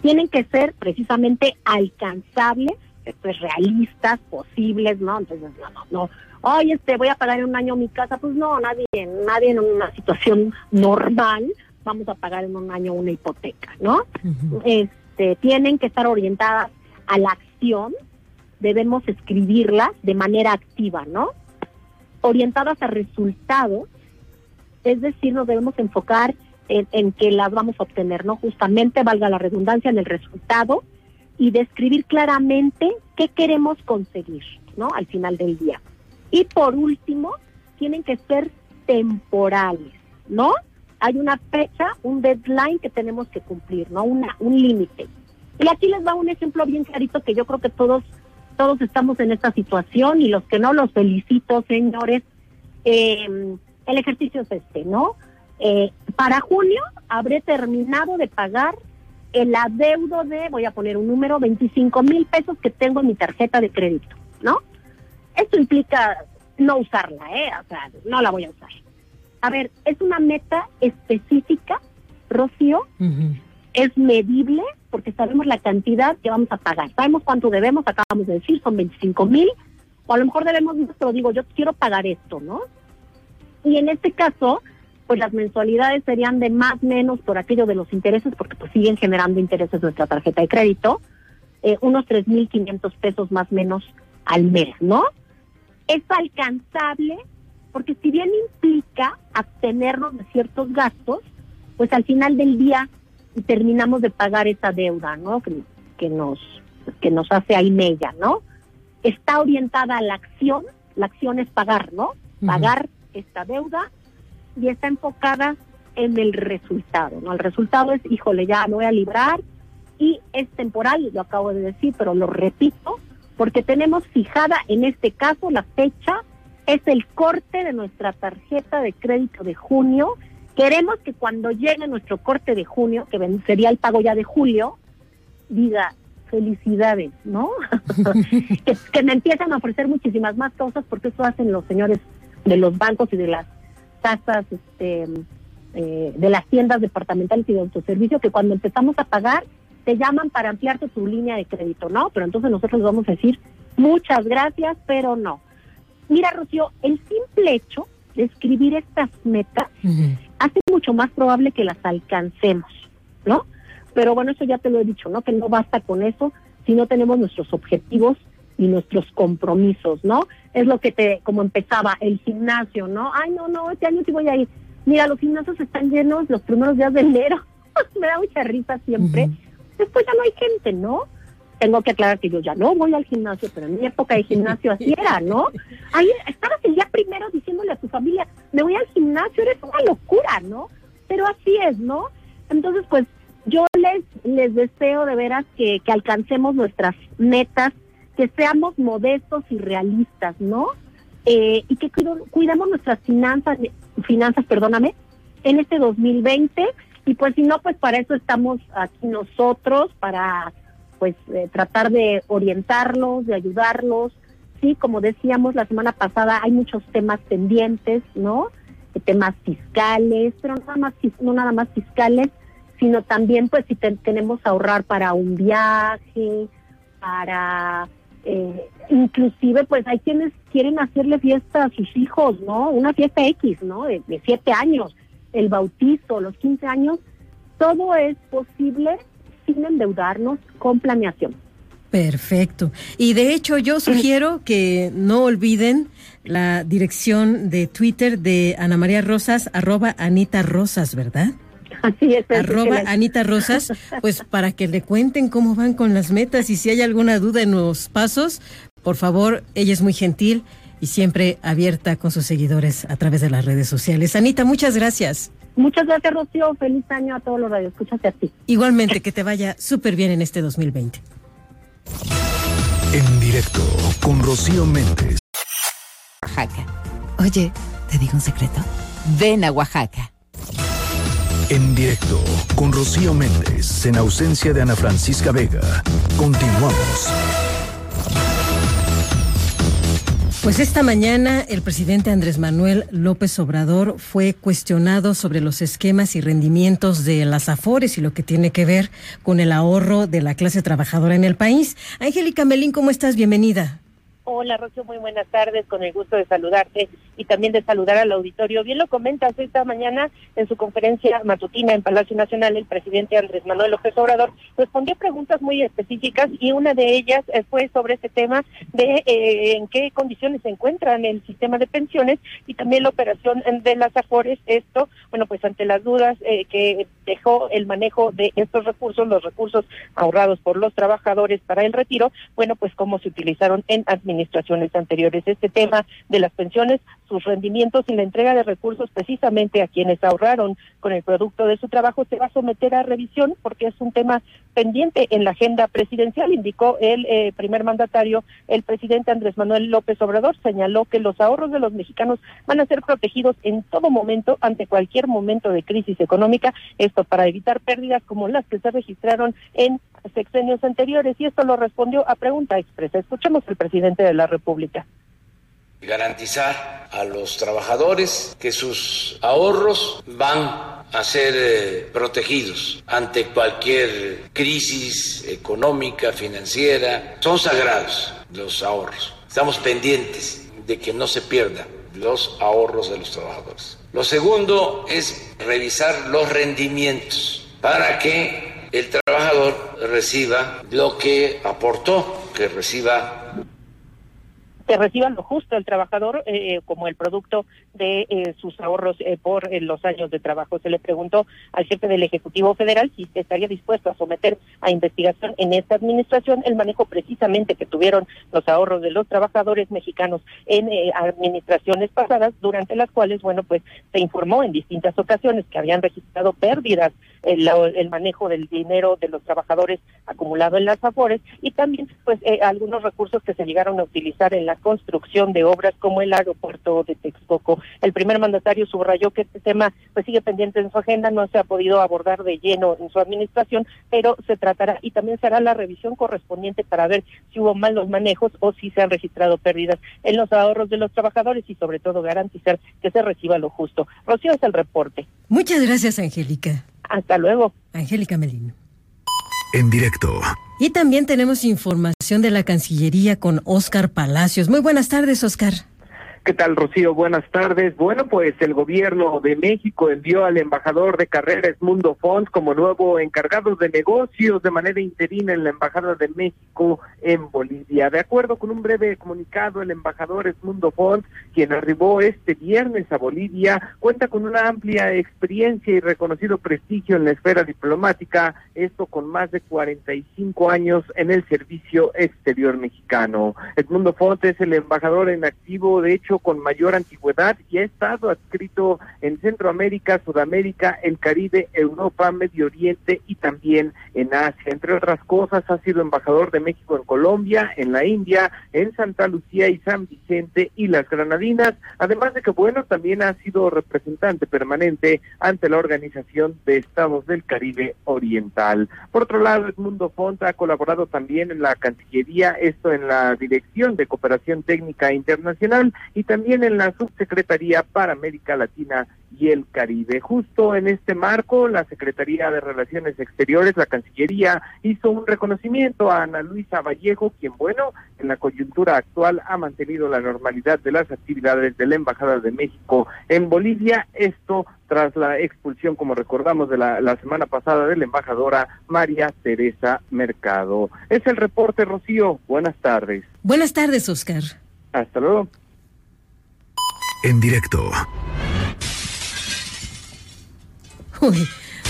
Tienen que ser precisamente alcanzables, pues realistas, posibles, ¿no? Entonces, no, no, no ay, este, voy a pagar en un año mi casa. Pues no, nadie, nadie en una situación normal vamos a pagar en un año una hipoteca, ¿no? Este, tienen que estar orientadas a la acción, debemos escribirlas de manera activa, ¿no? Orientadas a resultados, es decir, nos debemos enfocar en, en que las vamos a obtener, ¿no? Justamente, valga la redundancia, en el resultado y describir claramente qué queremos conseguir, ¿no? Al final del día. Y por último, tienen que ser temporales, ¿no? Hay una fecha, un deadline que tenemos que cumplir, ¿no? Una, un límite. Y aquí les va un ejemplo bien clarito que yo creo que todos, todos estamos en esta situación y los que no los felicito, señores. Eh, el ejercicio es este, ¿no? Eh, para junio habré terminado de pagar el adeudo de, voy a poner un número, 25 mil pesos que tengo en mi tarjeta de crédito, ¿no? Esto implica no usarla, ¿eh? O sea, no la voy a usar. A ver, es una meta específica, Rocío, es medible porque sabemos la cantidad que vamos a pagar, sabemos cuánto debemos, acabamos de decir, son 25 mil, o a lo mejor debemos, pero digo, yo quiero pagar esto, ¿no? Y en este caso, pues las mensualidades serían de más menos por aquello de los intereses, porque pues siguen generando intereses nuestra tarjeta de crédito, eh, unos 3.500 pesos más menos al mes, ¿no? Es alcanzable porque si bien implica abstenernos de ciertos gastos, pues al final del día terminamos de pagar esa deuda, ¿no? Que, que nos que nos hace ahí mella, ¿no? Está orientada a la acción, la acción es pagar, ¿no? Pagar esta deuda y está enfocada en el resultado, ¿no? El resultado es, híjole, ya me voy a librar y es temporal, lo acabo de decir, pero lo repito, porque tenemos fijada en este caso la fecha, es el corte de nuestra tarjeta de crédito de junio. Queremos que cuando llegue nuestro corte de junio, que sería el pago ya de julio, diga felicidades, ¿no? que, que me empiezan a ofrecer muchísimas más cosas porque eso hacen los señores de los bancos y de las tasas este, eh, de las tiendas departamentales y de autoservicio que cuando empezamos a pagar te llaman para ampliarte tu línea de crédito, ¿no? Pero entonces nosotros vamos a decir muchas gracias, pero no. Mira, Rocío, el simple hecho de escribir estas metas hace mucho más probable que las alcancemos, ¿no? Pero bueno, eso ya te lo he dicho, ¿no? Que no basta con eso si no tenemos nuestros objetivos y nuestros compromisos, ¿no? Es lo que te, como empezaba, el gimnasio, ¿no? Ay, no, no, este año sí voy a ir. Mira, los gimnasios están llenos los primeros días de enero. Me da mucha risa siempre. Después ya no hay gente, ¿no? Tengo que aclarar que yo ya no voy al gimnasio, pero en mi época de gimnasio así era, ¿no? Ahí estabas el día primero diciéndole a tu familia, me voy al gimnasio, eres una locura, ¿no? Pero así es, ¿no? Entonces, pues yo les, les deseo de veras que, que alcancemos nuestras metas que seamos modestos y realistas, ¿no? Eh, y que cuidemos nuestras finanzas, finanzas, perdóname, en este 2020 y pues si no, pues para eso estamos aquí nosotros, para pues eh, tratar de orientarlos, de ayudarlos. Sí, como decíamos la semana pasada, hay muchos temas pendientes, ¿no? temas fiscales, pero nada más, no nada más fiscales, sino también pues si tenemos a ahorrar para un viaje, para eh, inclusive pues hay quienes quieren hacerle fiesta a sus hijos, ¿no? Una fiesta X, ¿no? De, siete años, el bautizo, los 15 años, todo es posible sin endeudarnos con planeación. Perfecto. Y de hecho yo sugiero que no olviden la dirección de Twitter de Ana María Rosas, arroba Anita Rosas, ¿verdad? Así es. Arroba Anita Rosas, pues para que le cuenten cómo van con las metas y si hay alguna duda en los pasos, por favor, ella es muy gentil y siempre abierta con sus seguidores a través de las redes sociales. Anita, muchas gracias. Muchas gracias, Rocío. Feliz año a todos los radioescuchas y a ti. Igualmente, que te vaya súper bien en este 2020. En directo con Rocío Méndez. Oaxaca. Oye, ¿te digo un secreto? Ven a Oaxaca. En directo con Rocío Méndez en ausencia de Ana Francisca Vega. Continuamos. Pues esta mañana el presidente Andrés Manuel López Obrador fue cuestionado sobre los esquemas y rendimientos de las AFORES y lo que tiene que ver con el ahorro de la clase trabajadora en el país. Angélica Melín, ¿cómo estás? Bienvenida. Hola, Rocío, muy buenas tardes, con el gusto de saludarte y también de saludar al auditorio. Bien lo comentas esta mañana en su conferencia matutina en Palacio Nacional, el presidente Andrés Manuel López Obrador respondió preguntas muy específicas y una de ellas fue sobre este tema de eh, en qué condiciones se encuentra el sistema de pensiones y también la operación de las AFORES. Esto, bueno, pues ante las dudas eh, que dejó el manejo de estos recursos, los recursos ahorrados por los trabajadores para el retiro, bueno, pues cómo se utilizaron en administraciones anteriores. Este tema de las pensiones, sus rendimientos y la entrega de recursos precisamente a quienes ahorraron con el producto de su trabajo se va a someter a revisión porque es un tema pendiente en la agenda presidencial, indicó el eh, primer mandatario, el presidente Andrés Manuel López Obrador, señaló que los ahorros de los mexicanos van a ser protegidos en todo momento ante cualquier momento de crisis económica, esto para evitar pérdidas como las que se registraron en sexenios anteriores y esto lo respondió a pregunta expresa. Escuchemos al presidente de la República. Garantizar a los trabajadores que sus ahorros van a ser eh, protegidos ante cualquier crisis económica, financiera. Son sagrados los ahorros. Estamos pendientes de que no se pierdan los ahorros de los trabajadores. Lo segundo es revisar los rendimientos para que el trabajador reciba lo que aportó, que reciba que reciban lo justo el trabajador eh, como el producto de eh, sus ahorros eh, por los años de trabajo. Se le preguntó al jefe del Ejecutivo Federal si estaría dispuesto a someter a investigación en esta administración el manejo precisamente que tuvieron los ahorros de los trabajadores mexicanos en administraciones pasadas, durante las cuales, bueno, pues se informó en distintas ocasiones que habían registrado pérdidas el, el manejo del dinero de los trabajadores acumulado en las afores y también pues algunos recursos que se llegaron a utilizar en la construcción de obras como el aeropuerto de Texcoco. El primer mandatario subrayó que este tema pues sigue pendiente en su agenda, no se ha podido abordar de lleno en su administración, pero se tratará y también se hará la revisión correspondiente para ver si hubo malos manejos o si se han registrado pérdidas en los ahorros de los trabajadores y sobre todo garantizar que se reciba lo justo. Rocío es el reporte. Muchas gracias, Angélica. Hasta luego. Angélica Melino. En directo. Y también tenemos información de la Cancillería con Oscar Palacios. Muy buenas tardes, Oscar. ¿Qué tal, Rocío? Buenas tardes. Bueno, pues el gobierno de México envió al embajador de carreras Mundo Fons como nuevo encargado de negocios de manera interina en la Embajada de México en Bolivia. De acuerdo con un breve comunicado, el embajador Edmundo Fons, quien arribó este viernes a Bolivia, cuenta con una amplia experiencia y reconocido prestigio en la esfera diplomática, esto con más de 45 años en el servicio exterior mexicano. Edmundo Fons es el embajador en activo, de hecho, con mayor antigüedad y ha estado adscrito en Centroamérica, Sudamérica, el Caribe, Europa, Medio Oriente y también en Asia. Entre otras cosas, ha sido embajador de México en Colombia, en la India, en Santa Lucía y San Vicente y las Granadinas, además de que, bueno, también ha sido representante permanente ante la Organización de Estados del Caribe Oriental. Por otro lado, Edmundo Fonta ha colaborado también en la Cancillería, esto en la Dirección de Cooperación Técnica Internacional y y también en la Subsecretaría para América Latina y el Caribe. Justo en este marco, la Secretaría de Relaciones Exteriores, la Cancillería, hizo un reconocimiento a Ana Luisa Vallejo, quien, bueno, en la coyuntura actual ha mantenido la normalidad de las actividades de la Embajada de México en Bolivia. Esto tras la expulsión, como recordamos, de la, la semana pasada de la embajadora María Teresa Mercado. Es el reporte, Rocío. Buenas tardes. Buenas tardes, Oscar. Hasta luego en directo. Uy,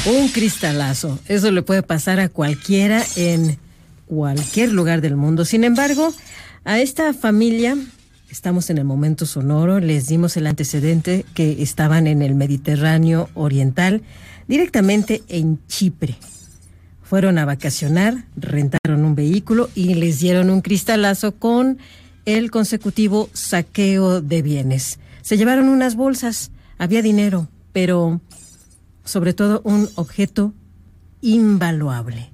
un cristalazo. Eso le puede pasar a cualquiera en cualquier lugar del mundo. Sin embargo, a esta familia, estamos en el momento sonoro, les dimos el antecedente que estaban en el Mediterráneo Oriental, directamente en Chipre. Fueron a vacacionar, rentaron un vehículo y les dieron un cristalazo con el consecutivo saqueo de bienes. Se llevaron unas bolsas, había dinero, pero sobre todo un objeto invaluable.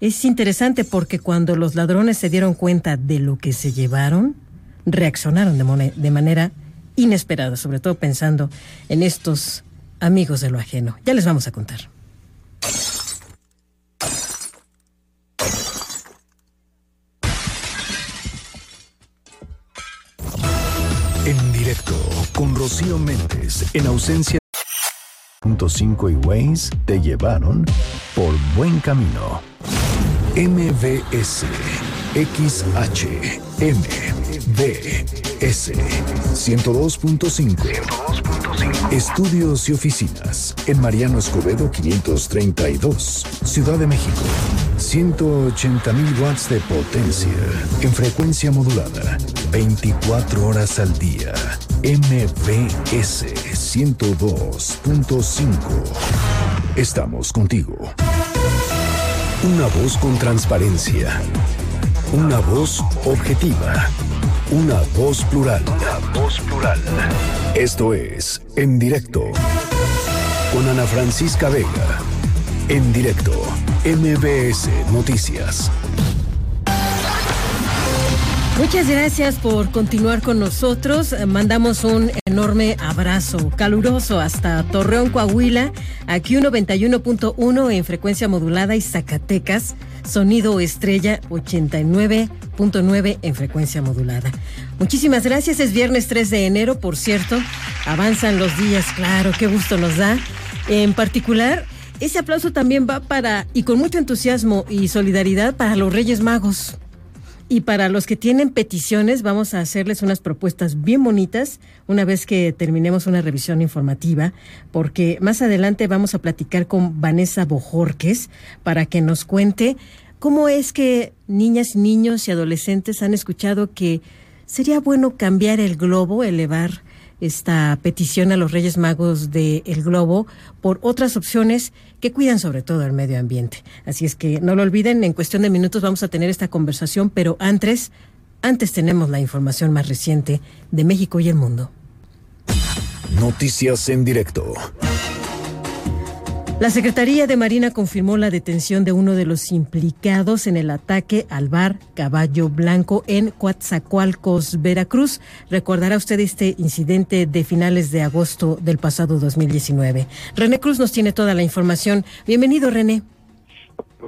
Es interesante porque cuando los ladrones se dieron cuenta de lo que se llevaron, reaccionaron de, manera inesperada, sobre todo pensando en estos amigos de lo ajeno. Ya les vamos a contar. Con Rocío Méndez en ausencia. Punto 5 y Waze te llevaron por buen camino. MVS XH MVS 102.5 Estudios y oficinas en Mariano Escobedo 532, Ciudad de México. 180 mil watts de potencia en frecuencia modulada, 24 horas al día. MVS 102.5. Estamos contigo. Una voz con transparencia. Una voz objetiva. Una voz plural. Una voz plural. Esto es En Directo. Con Ana Francisca Vega. En directo. MBS Noticias. Muchas gracias por continuar con nosotros. Mandamos un enorme abrazo caluroso hasta Torreón, Coahuila, aquí 191.1 en frecuencia modulada y Zacatecas, sonido estrella 89.9 en frecuencia modulada. Muchísimas gracias. Es viernes 3 de enero, por cierto. Avanzan los días, claro, qué gusto nos da. En particular, ese aplauso también va para, y con mucho entusiasmo y solidaridad, para los Reyes Magos. Y para los que tienen peticiones, vamos a hacerles unas propuestas bien bonitas una vez que terminemos una revisión informativa, porque más adelante vamos a platicar con Vanessa Bojorques para que nos cuente cómo es que niñas, niños y adolescentes han escuchado que sería bueno cambiar el globo, elevar esta petición a los Reyes Magos del El Globo por otras opciones que cuidan sobre todo el medio ambiente. Así es que no lo olviden, en cuestión de minutos vamos a tener esta conversación, pero antes, antes tenemos la información más reciente de México y el mundo. Noticias en directo. La Secretaría de Marina confirmó la detención de uno de los implicados en el ataque al bar Caballo Blanco en Coatzacoalcos, Veracruz. Recordará usted este incidente de finales de agosto del pasado 2019. René Cruz nos tiene toda la información. Bienvenido, René.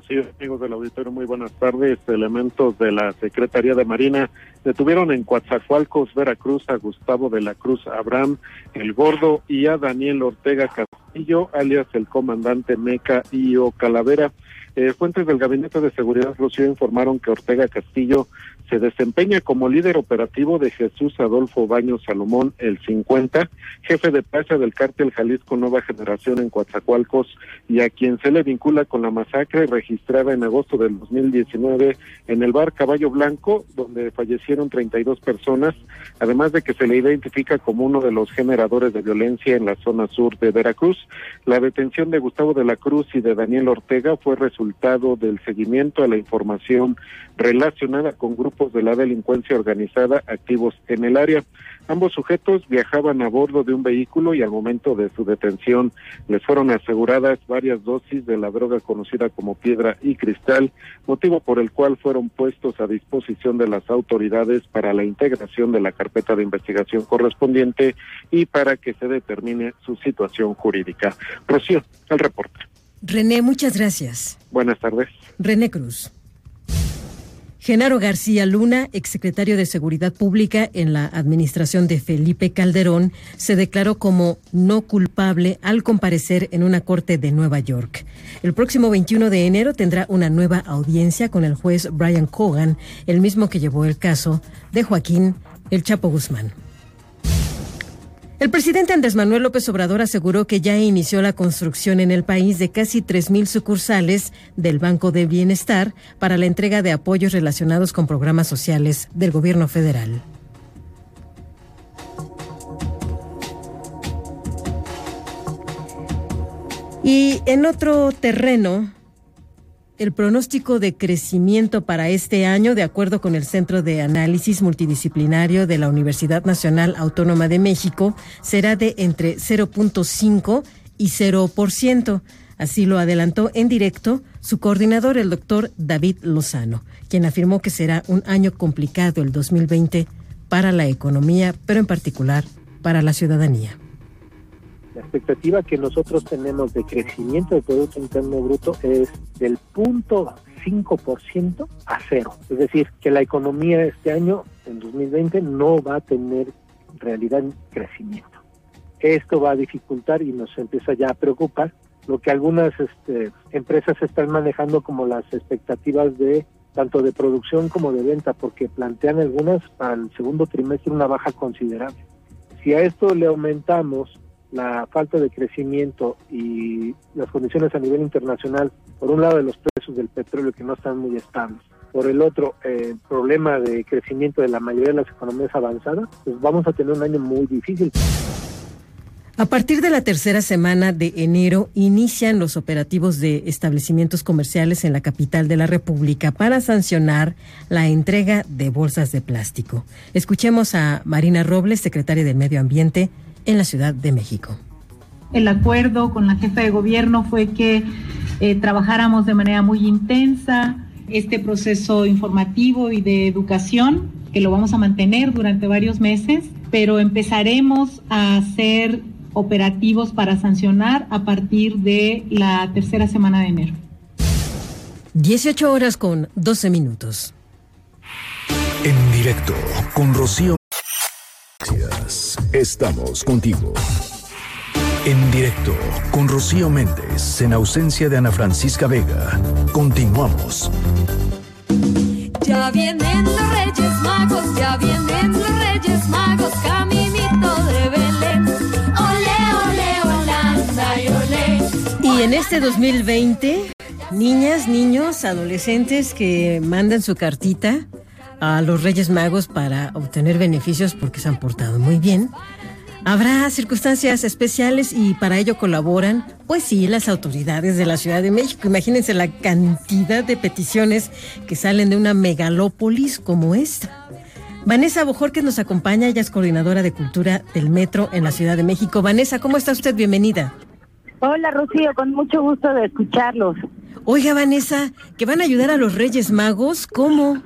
Sí, amigos del auditorio, muy buenas tardes. Elementos de la Secretaría de Marina detuvieron en Coatzacoalcos, Veracruz, a Gustavo de la Cruz Abraham, el Gordo, y a Daniel Ortega Castillo, alias el comandante Meca y o Calavera. Eh, fuentes del Gabinete de Seguridad Rocío informaron que Ortega Castillo se desempeña como líder operativo de Jesús Adolfo Baños Salomón, el 50, jefe de plaza del cártel Jalisco Nueva Generación en Coatzacoalcos, y a quien se le vincula con la masacre registrada en agosto del 2019 en el bar Caballo Blanco, donde fallecieron 32 personas, además de que se le identifica como uno de los generadores de violencia en la zona sur de Veracruz. La detención de Gustavo de la Cruz y de Daniel Ortega fue resultado del seguimiento a la información relacionada con grupos de la delincuencia organizada activos en el área. Ambos sujetos viajaban a bordo de un vehículo y al momento de su detención les fueron aseguradas varias dosis de la droga conocida como piedra y cristal, motivo por el cual fueron puestos a disposición de las autoridades para la integración de la carpeta de investigación correspondiente y para que se determine su situación jurídica. Rocío, el reporte. René, muchas gracias. Buenas tardes. René Cruz. Genaro García Luna, exsecretario de Seguridad Pública en la administración de Felipe Calderón, se declaró como no culpable al comparecer en una corte de Nueva York. El próximo 21 de enero tendrá una nueva audiencia con el juez Brian Cogan, el mismo que llevó el caso de Joaquín El Chapo Guzmán. El presidente Andrés Manuel López Obrador aseguró que ya inició la construcción en el país de casi 3.000 sucursales del Banco de Bienestar para la entrega de apoyos relacionados con programas sociales del gobierno federal. Y en otro terreno, el pronóstico de crecimiento para este año, de acuerdo con el Centro de Análisis Multidisciplinario de la Universidad Nacional Autónoma de México, será de entre 0.5 y 0%. Así lo adelantó en directo su coordinador, el doctor David Lozano, quien afirmó que será un año complicado el 2020 para la economía, pero en particular para la ciudadanía. La expectativa que nosotros tenemos de crecimiento del Producto Interno Bruto es del punto 5% a cero. Es decir, que la economía este año, en 2020, no va a tener realidad crecimiento. Esto va a dificultar y nos empieza ya a preocupar lo que algunas este, empresas están manejando como las expectativas de tanto de producción como de venta, porque plantean algunas para el segundo trimestre una baja considerable. Si a esto le aumentamos la falta de crecimiento y las condiciones a nivel internacional, por un lado de los precios del petróleo que no están muy estables, por el otro el problema de crecimiento de la mayoría de las economías avanzadas, pues vamos a tener un año muy difícil. A partir de la tercera semana de enero inician los operativos de establecimientos comerciales en la capital de la República para sancionar la entrega de bolsas de plástico. Escuchemos a Marina Robles, secretaria de Medio Ambiente, en la Ciudad de México. El acuerdo con la jefa de gobierno fue que eh, trabajáramos de manera muy intensa este proceso informativo y de educación que lo vamos a mantener durante varios meses, pero empezaremos a hacer operativos para sancionar a partir de la tercera semana de enero. 18 horas con 12 minutos. En directo con Rocío. Estamos contigo. En directo con Rocío Méndez, en ausencia de Ana Francisca Vega. Continuamos. Ya vienen los Reyes Magos, ya vienen los Reyes Magos, caminito de Belén. Ole, ole, Holanda y ole. Y en este 2020, niñas, niños, adolescentes que mandan su cartita a los Reyes Magos para obtener beneficios porque se han portado muy bien. Habrá circunstancias especiales y para ello colaboran, pues sí, las autoridades de la Ciudad de México. Imagínense la cantidad de peticiones que salen de una megalópolis como esta. Vanessa Bojorquez nos acompaña, ella es coordinadora de cultura del Metro en la Ciudad de México. Vanessa, ¿cómo está usted? Bienvenida. Hola Rocío, con mucho gusto de escucharlos. Oiga Vanessa, ¿que van a ayudar a los Reyes Magos? ¿Cómo?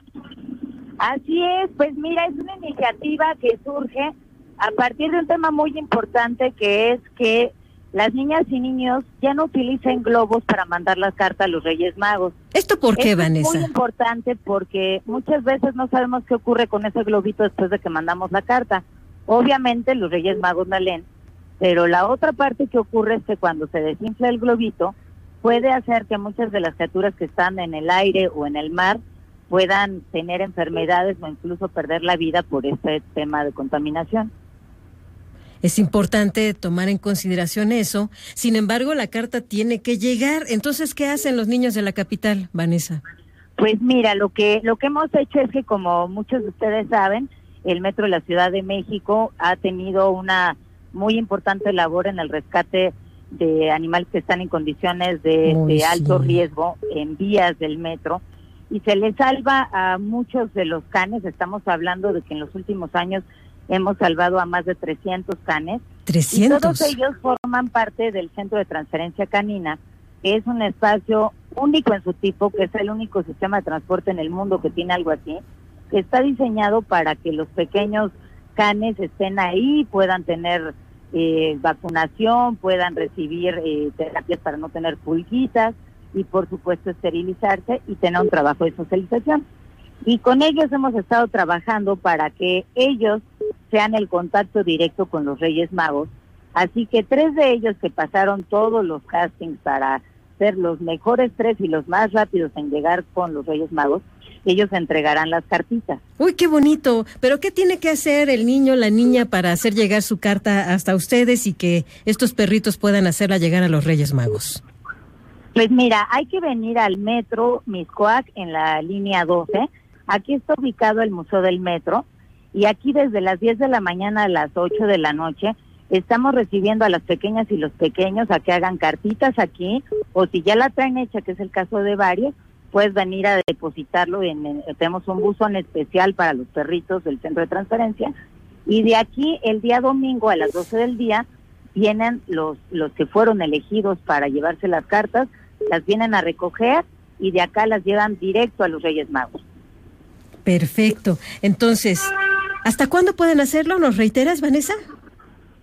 Así es, pues mira, es una iniciativa que surge a partir de un tema muy importante que es que las niñas y niños ya no utilicen globos para mandar las cartas a los Reyes Magos. ¿Esto por qué, Esto Vanessa? Es muy importante porque muchas veces no sabemos qué ocurre con ese globito después de que mandamos la carta. Obviamente los Reyes Magos la leen, pero la otra parte que ocurre es que cuando se desinfla el globito puede hacer que muchas de las criaturas que están en el aire o en el mar puedan tener enfermedades o incluso perder la vida por este tema de contaminación. Es importante tomar en consideración eso. Sin embargo, la carta tiene que llegar. Entonces, ¿qué hacen los niños de la capital, Vanessa? Pues mira, lo que lo que hemos hecho es que como muchos de ustedes saben, el Metro de la Ciudad de México ha tenido una muy importante labor en el rescate de animales que están en condiciones de, de alto riesgo en vías del metro y se les salva a muchos de los canes. Estamos hablando de que en los últimos años hemos salvado a más de 300 canes. 300. Y todos ellos forman parte del Centro de Transferencia Canina, que es un espacio único en su tipo, que es el único sistema de transporte en el mundo que tiene algo así, que está diseñado para que los pequeños canes estén ahí, puedan tener eh, vacunación, puedan recibir eh, terapias para no tener pulguitas y por supuesto esterilizarse y tener un trabajo de socialización. Y con ellos hemos estado trabajando para que ellos sean el contacto directo con los Reyes Magos. Así que tres de ellos que pasaron todos los castings para ser los mejores tres y los más rápidos en llegar con los Reyes Magos, ellos entregarán las cartitas. Uy, qué bonito. Pero ¿qué tiene que hacer el niño, la niña para hacer llegar su carta hasta ustedes y que estos perritos puedan hacerla llegar a los Reyes Magos? Pues mira, hay que venir al metro Miscoac en la línea 12. Aquí está ubicado el Museo del Metro y aquí desde las 10 de la mañana a las 8 de la noche estamos recibiendo a las pequeñas y los pequeños a que hagan cartitas aquí o si ya la traen hecha, que es el caso de varios, puedes venir a depositarlo. En, en- tenemos un buzón especial para los perritos del centro de transferencia y de aquí el día domingo a las 12 del día vienen los, los que fueron elegidos para llevarse las cartas, las vienen a recoger y de acá las llevan directo a los Reyes Magos. Perfecto. Entonces, ¿hasta cuándo pueden hacerlo? ¿Nos reiteras, Vanessa?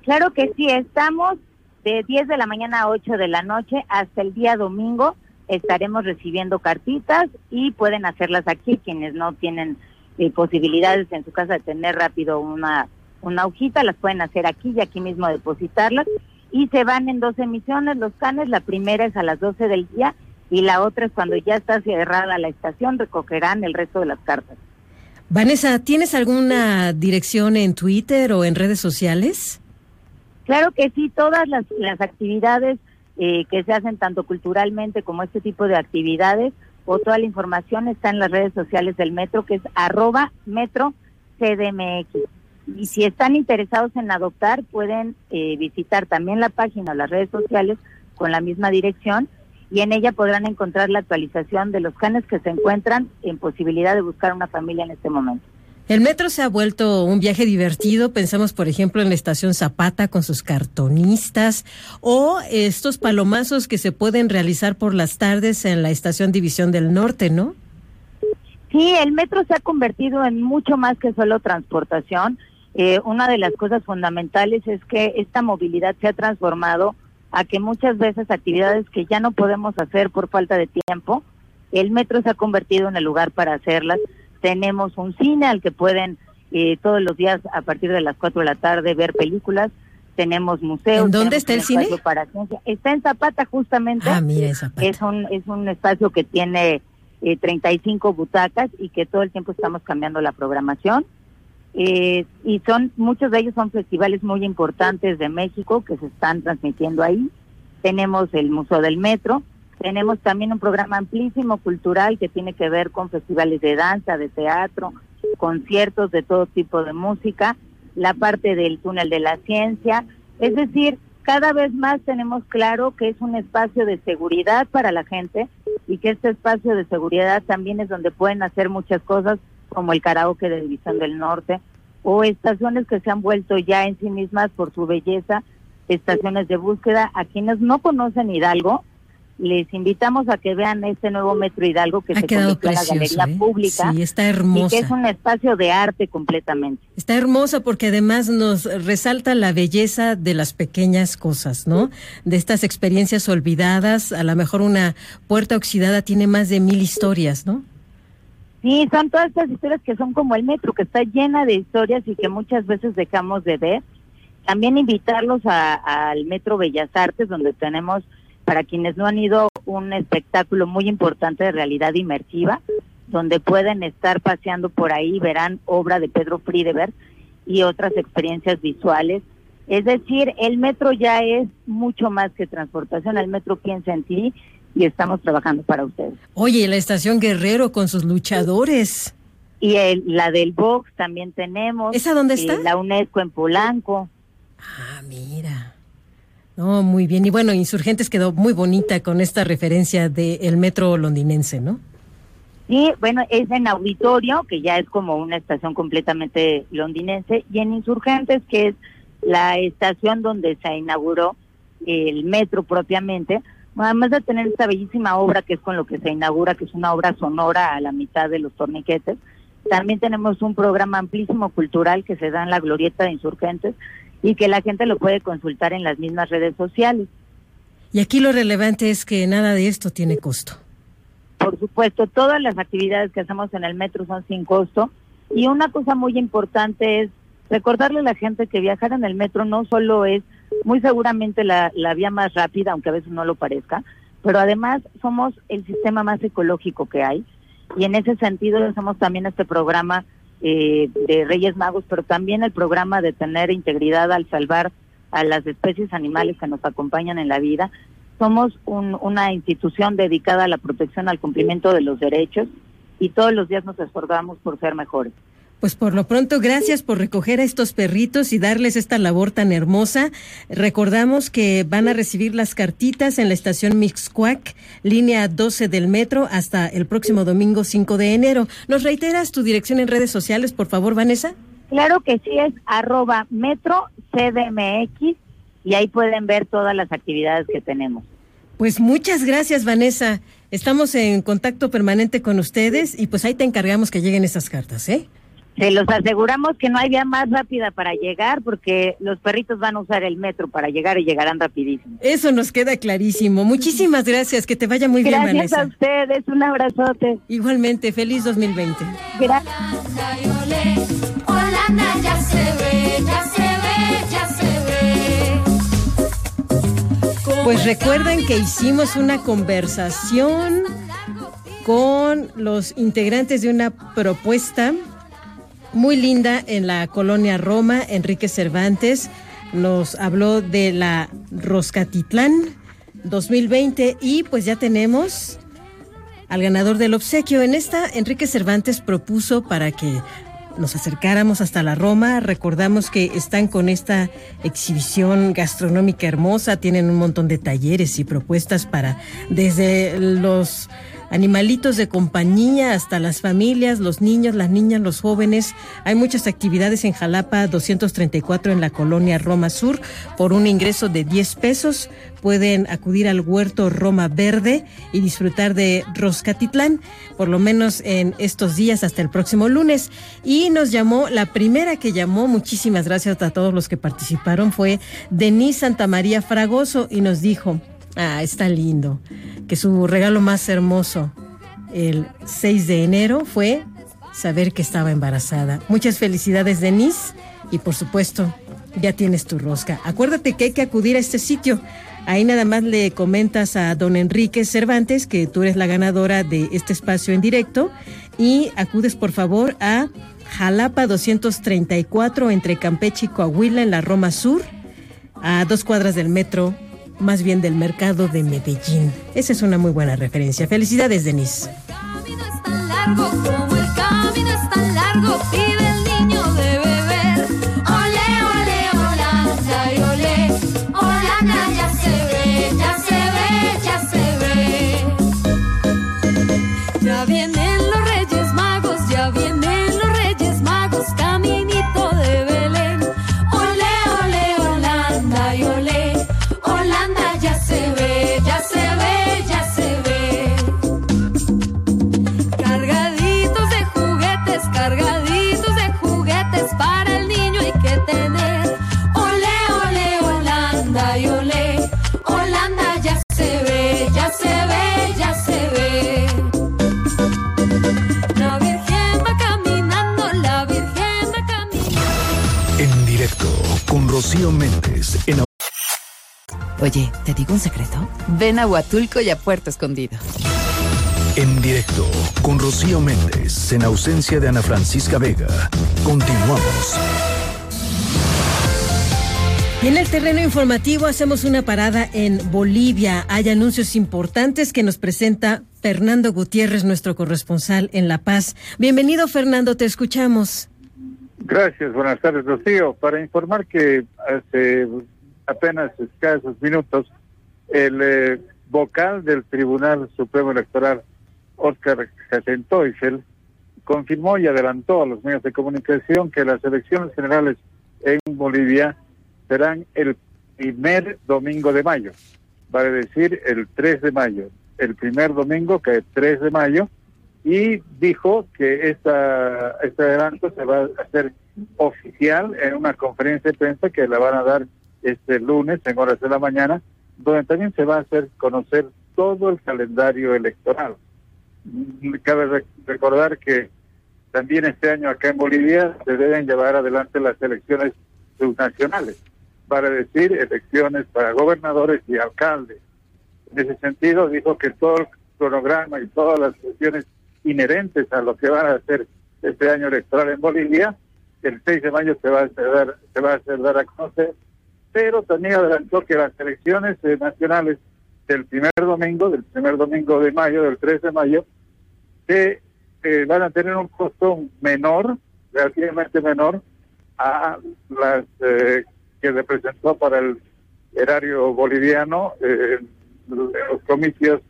Claro que sí, estamos de 10 de la mañana a 8 de la noche hasta el día domingo. Estaremos recibiendo cartitas y pueden hacerlas aquí quienes no tienen eh, posibilidades en su casa de tener rápido una, una hojita, las pueden hacer aquí y aquí mismo depositarlas. Y se van en dos emisiones los canes, la primera es a las 12 del día y la otra es cuando ya está cerrada la estación, recogerán el resto de las cartas. Vanessa, ¿tienes alguna dirección en Twitter o en redes sociales? Claro que sí, todas las, las actividades eh, que se hacen tanto culturalmente como este tipo de actividades o toda la información está en las redes sociales del Metro, que es arroba Metro CDMX. Y si están interesados en adoptar, pueden eh, visitar también la página o las redes sociales con la misma dirección y en ella podrán encontrar la actualización de los canes que se encuentran en posibilidad de buscar una familia en este momento. El metro se ha vuelto un viaje divertido. Pensamos, por ejemplo, en la estación Zapata con sus cartonistas o estos palomazos que se pueden realizar por las tardes en la estación División del Norte, ¿no? Sí, Sí, el metro se ha convertido en mucho más que solo transportación. Eh, una de las cosas fundamentales es que esta movilidad se ha transformado a que muchas veces actividades que ya no podemos hacer por falta de tiempo, el metro se ha convertido en el lugar para hacerlas. Tenemos un cine al que pueden eh, todos los días a partir de las 4 de la tarde ver películas. Tenemos museos. ¿En dónde está el cine? Para está en Zapata justamente. Ah, mira, Zapata. Es un, es un espacio que tiene eh, 35 butacas y que todo el tiempo estamos cambiando la programación. Eh, y son muchos de ellos son festivales muy importantes de México que se están transmitiendo ahí. Tenemos el Museo del Metro, tenemos también un programa amplísimo cultural que tiene que ver con festivales de danza, de teatro, conciertos de todo tipo de música, la parte del túnel de la ciencia, es decir, cada vez más tenemos claro que es un espacio de seguridad para la gente y que este espacio de seguridad también es donde pueden hacer muchas cosas como el karaoke de División del Norte o estaciones que se han vuelto ya en sí mismas por su belleza, estaciones de búsqueda. A quienes no conocen Hidalgo, les invitamos a que vean este nuevo Metro Hidalgo que ha se quedado convirtió en la Galería ¿eh? Pública. Sí, está Y hermosa. que es un espacio de arte completamente. Está hermosa porque además nos resalta la belleza de las pequeñas cosas, ¿no? De estas experiencias olvidadas. A lo mejor una puerta oxidada tiene más de mil historias, ¿no? Sí, son todas estas historias que son como el metro, que está llena de historias y que muchas veces dejamos de ver. También invitarlos al Metro Bellas Artes, donde tenemos, para quienes no han ido, un espectáculo muy importante de realidad inmersiva, donde pueden estar paseando por ahí, verán obra de Pedro Friedeberg y otras experiencias visuales. Es decir, el metro ya es mucho más que transportación, el metro piensa en ti y estamos trabajando para ustedes. Oye, la estación Guerrero con sus luchadores. Y el- la del Vox también tenemos. ¿Esa dónde eh, está? la UNESCO en Polanco. Ah, mira. No, muy bien. Y bueno, Insurgentes quedó muy bonita con esta referencia del metro londinense, ¿no? Y bueno, es en Auditorio, que ya es como una estación completamente londinense, y en Insurgentes, que es la estación donde se inauguró el metro propiamente, además de tener esta bellísima obra que es con lo que se inaugura, que es una obra sonora a la mitad de los torniquetes, también tenemos un programa amplísimo cultural que se da en la glorieta de Insurgentes y que la gente lo puede consultar en las mismas redes sociales. Y aquí lo relevante es que nada de esto tiene costo. Por supuesto, todas las actividades que hacemos en el metro son sin costo. Y una cosa muy importante es recordarle a la gente que viajar en el metro no solo es muy seguramente la, la vía más rápida, aunque a veces no lo parezca, pero además somos el sistema más ecológico que hay. Y en ese sentido hacemos también este programa eh, de Reyes Magos, pero también el programa de tener integridad al salvar a las especies animales que nos acompañan en la vida. Somos un- una institución dedicada a la protección al cumplimiento de los derechos y todos los días nos esforzamos por ser mejores. Pues por lo pronto, gracias por recoger a estos perritos y darles esta labor tan hermosa. Recordamos que van a recibir las cartitas en la estación Mixcuac, línea 12 del metro, hasta el próximo domingo 5 de enero. ¿Nos reiteras tu dirección en redes sociales, por favor, Vanessa? Claro que sí, es arroba metro CDMX y ahí pueden ver todas las actividades que tenemos. Pues muchas gracias, Vanessa. Estamos en contacto permanente con ustedes y pues ahí te encargamos que lleguen esas cartas, ¿eh? Se los aseguramos que no hay vía más rápida para llegar porque los perritos van a usar el metro para llegar y llegarán rapidísimo. Eso nos queda clarísimo. Muchísimas gracias. Que te vaya muy bien, Gracias Vanessa. a ustedes, un abrazote. Igualmente, feliz 2020. Gracias. Ya se ve, ya se ve, ya se ve. Pues recuerden que hicimos una conversación con los integrantes de una propuesta muy linda en la colonia Roma. Enrique Cervantes nos habló de la Roscatitlán 2020 y pues ya tenemos al ganador del obsequio. En esta, Enrique Cervantes propuso para que nos acercáramos hasta la Roma. Recordamos que están con esta exhibición gastronómica hermosa, tienen un montón de talleres y propuestas para desde los animalitos de compañía, hasta las familias, los niños, las niñas, los jóvenes. Hay muchas actividades en Jalapa 234 en la colonia Roma Sur por un ingreso de 10 pesos. Pueden acudir al huerto Roma Verde y disfrutar de Roscatitlán, por lo menos en estos días hasta el próximo lunes. Y nos llamó, la primera que llamó, muchísimas gracias a todos los que participaron, fue Denise Santamaría Fragoso y nos dijo, Ah, está lindo. Que su regalo más hermoso el 6 de enero fue saber que estaba embarazada. Muchas felicidades, Denise. Y por supuesto, ya tienes tu rosca. Acuérdate que hay que acudir a este sitio. Ahí nada más le comentas a don Enrique Cervantes que tú eres la ganadora de este espacio en directo y acudes por favor a Jalapa 234 entre Campeche y Coahuila en la Roma Sur, a dos cuadras del metro más bien del mercado de Medellín. Esa es una muy buena referencia. Felicidades, Denise. El camino es tan largo como el camino es tan largo, Rocío Méndez en Oye, ¿te digo un secreto? Ven a Huatulco y a Puerto Escondido. En directo con Rocío Méndez en ausencia de Ana Francisca Vega. Continuamos. Y en el terreno informativo hacemos una parada en Bolivia. Hay anuncios importantes que nos presenta Fernando Gutiérrez, nuestro corresponsal en La Paz. Bienvenido, Fernando, te escuchamos. Gracias, buenas tardes, Rocío. Para informar que hace apenas escasos minutos, el eh, vocal del Tribunal Supremo Electoral, Oscar Jacentoifel, confirmó y adelantó a los medios de comunicación que las elecciones generales en Bolivia serán el primer domingo de mayo, vale decir el 3 de mayo, el primer domingo que es 3 de mayo, y dijo que esta, este adelanto se va a hacer oficial en una conferencia de prensa que la van a dar este lunes en horas de la mañana, donde también se va a hacer conocer todo el calendario electoral. Mm, Cabe re- recordar que también este año acá en Bolivia se deben llevar adelante las elecciones subnacionales, para decir elecciones para gobernadores y alcaldes. En ese sentido, dijo que todo el cronograma y todas las cuestiones inherentes a lo que van a hacer este año electoral en Bolivia, el 6 de mayo se va a hacer, se va a hacer dar a conocer, pero también adelantó que las elecciones eh, nacionales del primer domingo, del primer domingo de mayo, del 3 de mayo, que eh, van a tener un costo menor, relativamente menor, a las eh, que representó para el erario boliviano eh, los comicios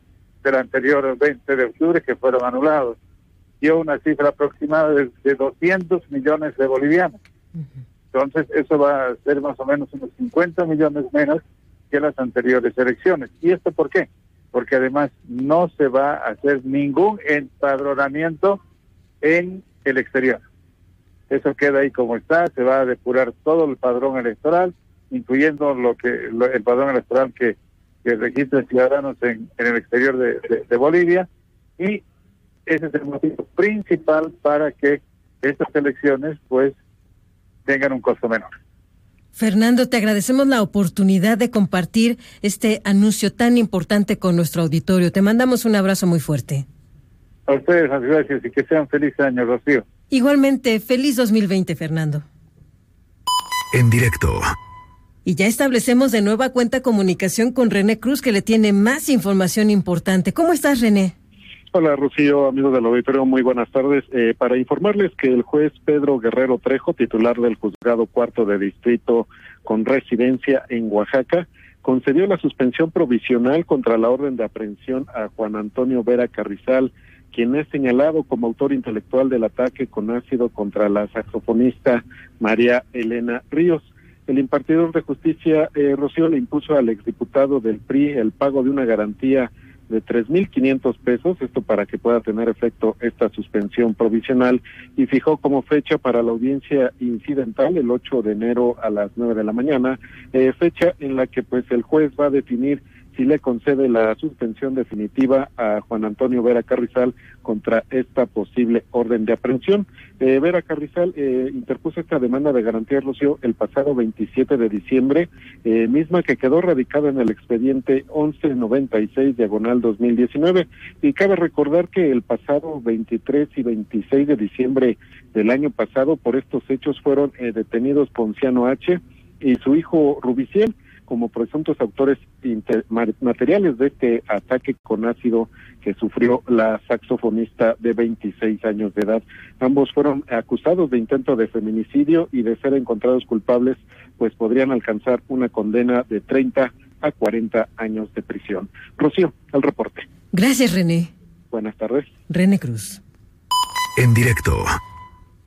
del anterior 20 de octubre que fueron anulados. Dio una cifra aproximada de, de 200 millones de bolivianos. Entonces, eso va a ser más o menos unos 50 millones menos que las anteriores elecciones. ¿Y esto por qué? Porque además no se va a hacer ningún empadronamiento en el exterior. Eso queda ahí como está, se va a depurar todo el padrón electoral, incluyendo lo que lo- el padrón electoral que, que registran ciudadanos en, en el exterior de, de- de Bolivia, y ese es el motivo principal para que estas elecciones pues tengan un costo menor. Fernando, te agradecemos la oportunidad de compartir este anuncio tan importante con nuestro auditorio. Te mandamos un abrazo muy fuerte. A ustedes, las gracias y que sean felices años, Rocío. Igualmente, feliz 2020, Fernando. En directo. Y ya establecemos de nueva cuenta comunicación con René Cruz, que le tiene más información importante. ¿Cómo estás, René? Hola Rocío, amigos del auditorio, muy buenas tardes. Eh, para informarles que el juez Pedro Guerrero Trejo, titular del juzgado cuarto de distrito con residencia en Oaxaca, concedió la suspensión provisional contra la orden de aprehensión a Juan Antonio Vera Carrizal, quien es señalado como autor intelectual del ataque con ácido contra la saxofonista María Elena Ríos. El impartidor de justicia, eh, Rocío, le impuso al exdiputado del PRI el pago de una garantía de 3.500 pesos, esto para que pueda tener efecto esta suspensión provisional, y fijó como fecha para la audiencia incidental el 8 de enero a las 9 de la mañana, eh, fecha en la que pues el juez va a definir si le concede la suspensión definitiva a Juan Antonio Vera Carrizal contra esta posible orden de aprehensión. Eh, Vera Carrizal eh, interpuso esta demanda de garantía Rocío el pasado 27 de diciembre, eh, misma que quedó radicada en el expediente 1196 diagonal 2019. Y cabe recordar que el pasado 23 y 26 de diciembre del año pasado por estos hechos fueron detenidos Ponciano H y su hijo Rubiciel como presuntos autores materiales de este ataque con ácido que sufrió la saxofonista de 26 años de edad. Ambos fueron acusados de intento de feminicidio y de ser encontrados culpables, pues podrían alcanzar una condena de 30 a 40 años de prisión. Rocío, el reporte. Gracias, René. Buenas tardes. René Cruz. En directo.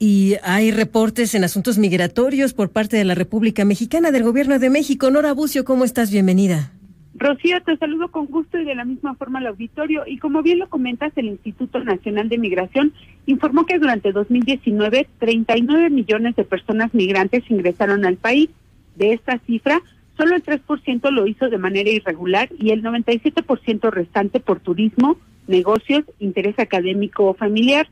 Y hay reportes en asuntos migratorios por parte de la República Mexicana del Gobierno de México. Nora Bucio, ¿cómo estás? Bienvenida. Rocío, te saludo con gusto y de la misma forma al auditorio. Y como bien lo comentas, el Instituto Nacional de Migración informó que durante 2019 39 millones de personas migrantes ingresaron al país. De esta cifra, solo el 3% lo hizo de manera irregular y el 97% restante por turismo, negocios, interés académico o familiar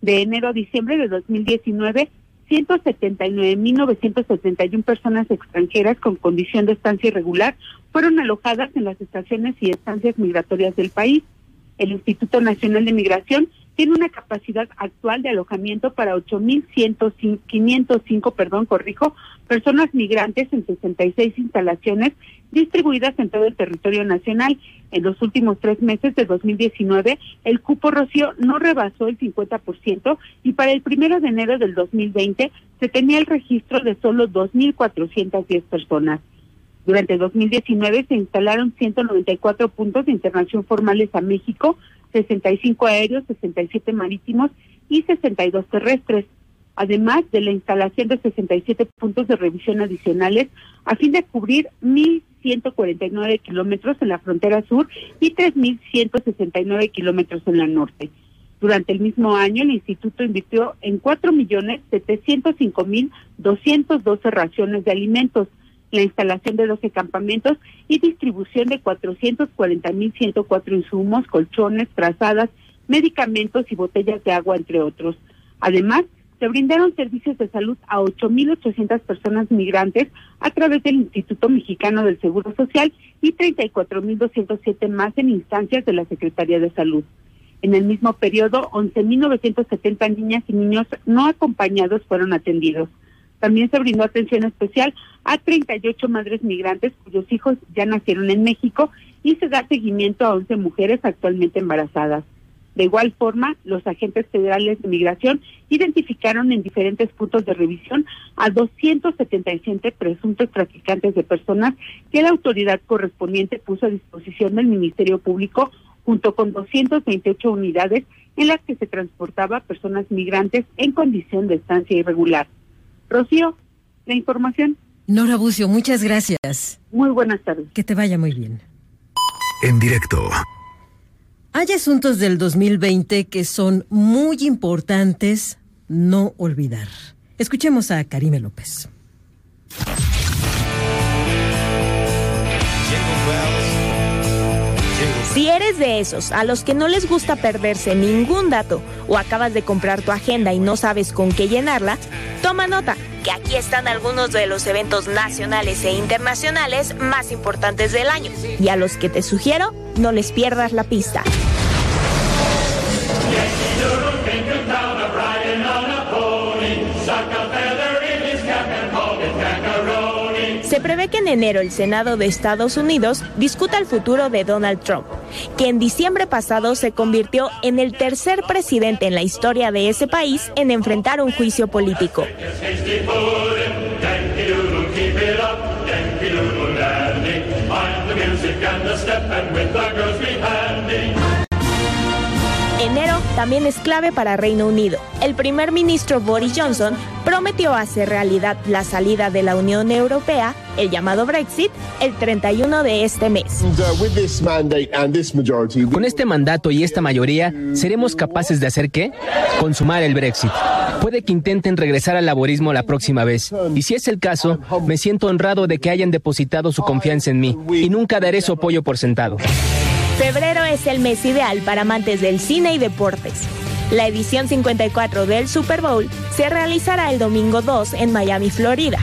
de enero a diciembre de 2019, 179.971 personas extranjeras con condición de estancia irregular fueron alojadas en las estaciones y estancias migratorias del país. El Instituto Nacional de Migración tiene una capacidad actual de alojamiento para 8.505, perdón, corrijo, personas migrantes en 66 instalaciones distribuidas en todo el territorio nacional. En los últimos tres meses de 2019, el cupo Rocío no rebasó el 50% y para el primero de enero del 2020 se tenía el registro de solo 2.410 personas. Durante 2019 se instalaron 194 puntos de internación formales a México, 65 aéreos, 67 marítimos y 62 terrestres, además de la instalación de 67 puntos de revisión adicionales a fin de cubrir 1.149 kilómetros en la frontera sur y 3.169 kilómetros en la norte. Durante el mismo año, el instituto invirtió en 4.705.212 raciones de alimentos, la instalación de 12 campamentos y distribución de 440.104 insumos, colchones, trazadas, medicamentos y botellas de agua, entre otros. Además, se brindaron servicios de salud a 8.800 personas migrantes a través del Instituto Mexicano del Seguro Social y 34.207 más en instancias de la Secretaría de Salud. En el mismo periodo, 11.970 niñas y niños no acompañados fueron atendidos. También se brindó atención especial a 38 madres migrantes cuyos hijos ya nacieron en México y se da seguimiento a 11 mujeres actualmente embarazadas. De igual forma, los agentes federales de migración identificaron en diferentes puntos de revisión a 277 presuntos traficantes de personas que la autoridad correspondiente puso a disposición del Ministerio Público junto con 228 unidades en las que se transportaba personas migrantes en condición de estancia irregular. Rocío, la información. Nora Bucio, muchas gracias. Muy buenas tardes. Que te vaya muy bien. En directo. Hay asuntos del 2020 que son muy importantes no olvidar. Escuchemos a Karime López. Si eres de esos a los que no les gusta perderse ningún dato o acabas de comprar tu agenda y no sabes con qué llenarla, toma nota que aquí están algunos de los eventos nacionales e internacionales más importantes del año y a los que te sugiero no les pierdas la pista. Se prevé que en enero el Senado de Estados Unidos discuta el futuro de Donald Trump, que en diciembre pasado se convirtió en el tercer presidente en la historia de ese país en enfrentar un juicio político. También es clave para Reino Unido. El primer ministro Boris Johnson prometió hacer realidad la salida de la Unión Europea, el llamado Brexit, el 31 de este mes. Con este mandato y esta mayoría, ¿seremos capaces de hacer qué? Consumar el Brexit. Puede que intenten regresar al laborismo la próxima vez. Y si es el caso, me siento honrado de que hayan depositado su confianza en mí y nunca daré su apoyo por sentado. Febrero es el mes ideal para amantes del cine y deportes. La edición 54 del Super Bowl se realizará el domingo 2 en Miami, Florida.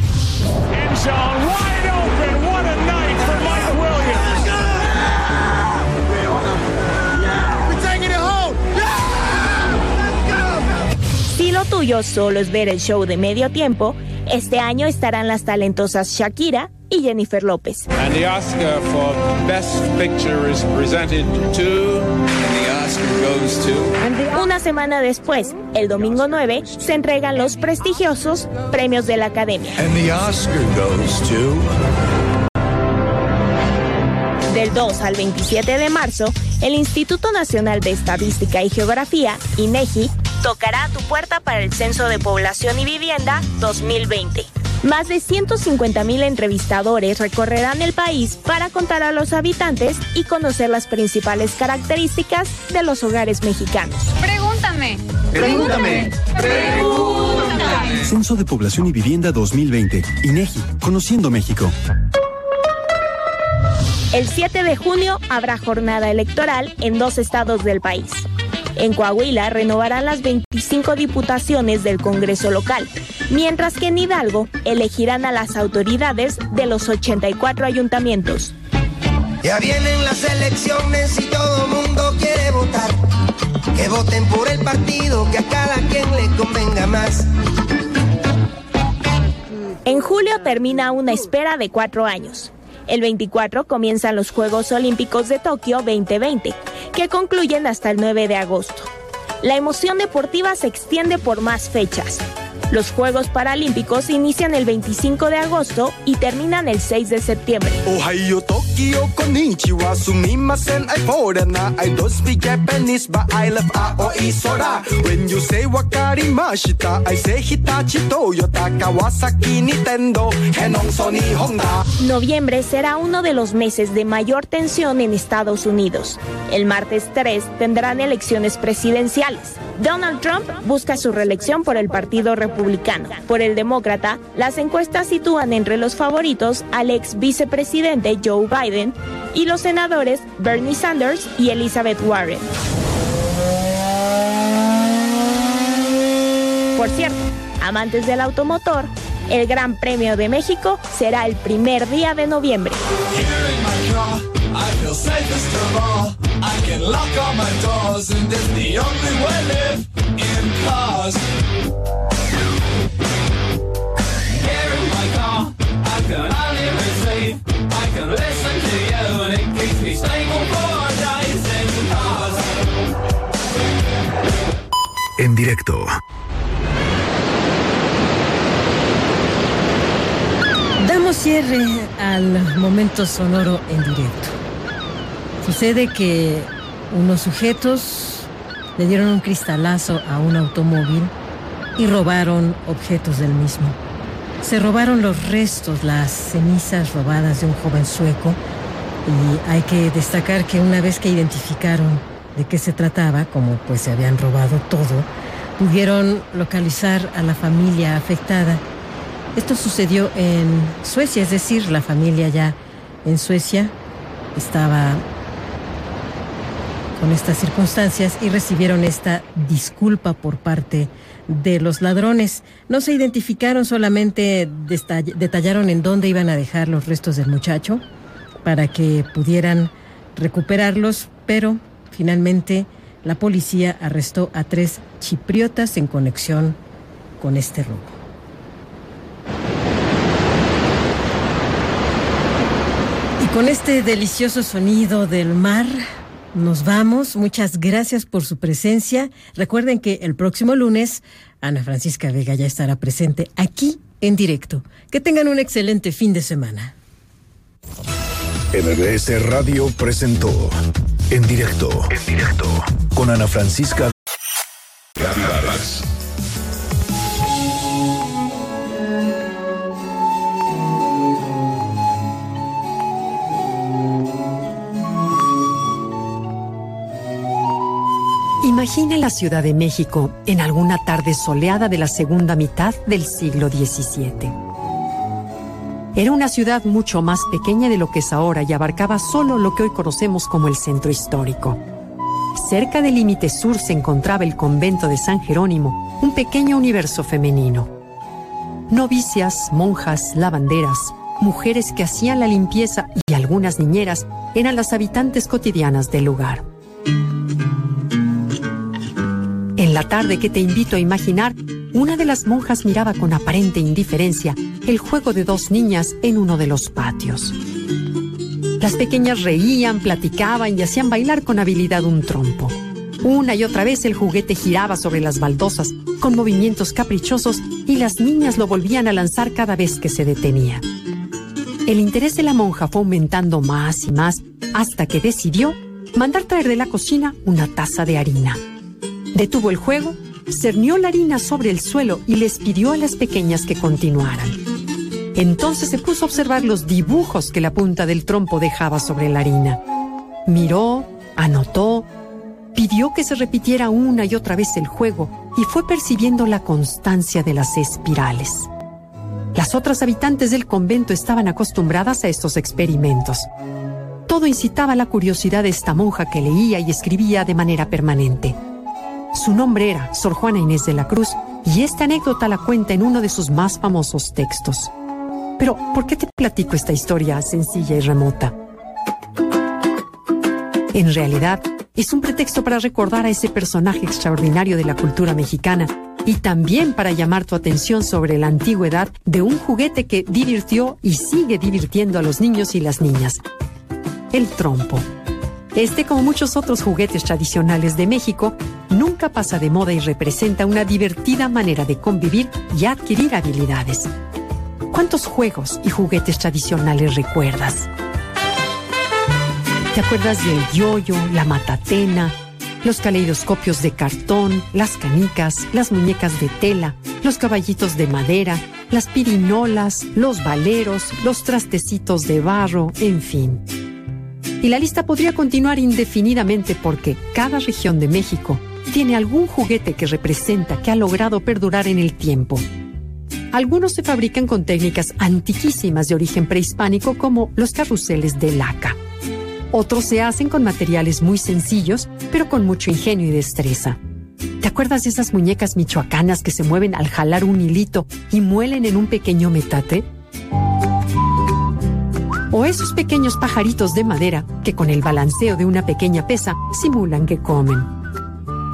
Si lo tuyo solo es ver el show de medio tiempo, este año estarán las talentosas Shakira y Jennifer López. And the Oscar for Best Picture is presented to. And the Oscar goes to. Una semana después, el domingo 9, se entregan los prestigiosos premios de la Academia. And the Oscar goes to. Del 2 al 27 de marzo, el Instituto Nacional de Estadística y Geografía, INEGI, tocará a tu puerta para el Censo de Población y Vivienda 2020. Más de 150 mil entrevistadores recorrerán el país para contar a los habitantes y conocer las principales características de los hogares mexicanos. Pregúntame. Pregúntame. Pregúntame. Censo de Población y Vivienda 2020. INEGI. Conociendo México. El 7 de junio habrá jornada electoral en dos estados del país. En Coahuila renovarán las 25 diputaciones del Congreso local, mientras que en Hidalgo elegirán a las autoridades de los 84 ayuntamientos. Ya vienen las elecciones y todo mundo quiere votar. Que voten por el partido que a cada quien le convenga más. En julio termina una espera de cuatro años. El 24 comienzan los Juegos Olímpicos de Tokio 2020, que concluyen hasta el 9 de agosto. La emoción deportiva se extiende por más fechas. Los Juegos Paralímpicos inician el 25 de agosto y terminan el 6 de septiembre. Noviembre será uno de los meses de mayor tensión en Estados Unidos. El martes 3 tendrán elecciones presidenciales. Donald Trump busca su reelección por el Partido Republicano. Por el Demócrata, las encuestas sitúan entre los favoritos al ex vicepresidente Joe Biden y los senadores Bernie Sanders y Elizabeth Warren. Por cierto, amantes del automotor, el Gran Premio de México será el primer día de noviembre. I feel safest of all. I can lock all my doors, and it's the only way live in cars. Here in my car, I can only receive. I can listen to you, and it keeps me stable for days in cars. En directo. Damos cierre al momento sonoro en directo. Sucede que unos sujetos le dieron un cristalazo a un automóvil y robaron objetos del mismo. Se robaron los restos, las cenizas robadas de un joven sueco y hay que destacar que una vez que identificaron de qué se trataba, como pues se habían robado todo, pudieron localizar a la familia afectada. Esto sucedió en Suecia, es decir, la familia ya en Suecia estaba con estas circunstancias y recibieron esta disculpa por parte de los ladrones. No se identificaron, solamente detallaron en dónde iban a dejar los restos del muchacho para que pudieran recuperarlos, pero finalmente la policía arrestó a tres chipriotas en conexión con este robo. Y con este delicioso sonido del mar, nos vamos. Muchas gracias por su presencia. Recuerden que el próximo lunes Ana Francisca Vega ya estará presente aquí en directo. Que tengan un excelente fin de semana. MBS Radio presentó En directo, en directo, con Ana Francisca Ciudad de México en alguna tarde soleada de la segunda mitad del siglo XVII. Era una ciudad mucho más pequeña de lo que es ahora y abarcaba solo lo que hoy conocemos como el centro histórico. Cerca del límite sur se encontraba el convento de San Jerónimo, un pequeño universo femenino. Novicias, monjas, lavanderas, mujeres que hacían la limpieza y algunas niñeras eran las habitantes cotidianas del lugar. La tarde que te invito a imaginar, una de las monjas miraba con aparente indiferencia el juego de dos niñas en uno de los patios. Las pequeñas reían, platicaban y hacían bailar con habilidad un trompo. Una y otra vez el juguete giraba sobre las baldosas con movimientos caprichosos y las niñas lo volvían a lanzar cada vez que se detenía. El interés de la monja fue aumentando más y más hasta que decidió mandar traer de la cocina una taza de harina. Detuvo el juego, cernió la harina sobre el suelo y les pidió a las pequeñas que continuaran. Entonces se puso a observar los dibujos que la punta del trompo dejaba sobre la harina. Miró, anotó, pidió que se repitiera una y otra vez el juego y fue percibiendo la constancia de las espirales. Las otras habitantes del convento estaban acostumbradas a estos experimentos. Todo incitaba la curiosidad de esta monja que leía y escribía de manera permanente. Su nombre era Sor Juana Inés de la Cruz y esta anécdota la cuenta en uno de sus más famosos textos. Pero, ¿por qué te platico esta historia sencilla y remota? En realidad, es un pretexto para recordar a ese personaje extraordinario de la cultura mexicana y también para llamar tu atención sobre la antigüedad de un juguete que divirtió y sigue divirtiendo a los niños y las niñas. El trompo. Este, como muchos otros juguetes tradicionales de México, nunca pasa de moda y representa una divertida manera de convivir y adquirir habilidades. ¿Cuántos juegos y juguetes tradicionales recuerdas? ¿Te acuerdas del yoyo, la matatena, los caleidoscopios de cartón, las canicas, las muñecas de tela, los caballitos de madera, las pirinolas, los valeros, los trastecitos de barro, en fin? Y la lista podría continuar indefinidamente porque cada región de México tiene algún juguete que representa que ha logrado perdurar en el tiempo. Algunos se fabrican con técnicas antiquísimas de origen prehispánico como los carruseles de laca. Otros se hacen con materiales muy sencillos, pero con mucho ingenio y destreza. ¿Te acuerdas de esas muñecas michoacanas que se mueven al jalar un hilito y muelen en un pequeño metate? O esos pequeños pajaritos de madera que con el balanceo de una pequeña pesa simulan que comen.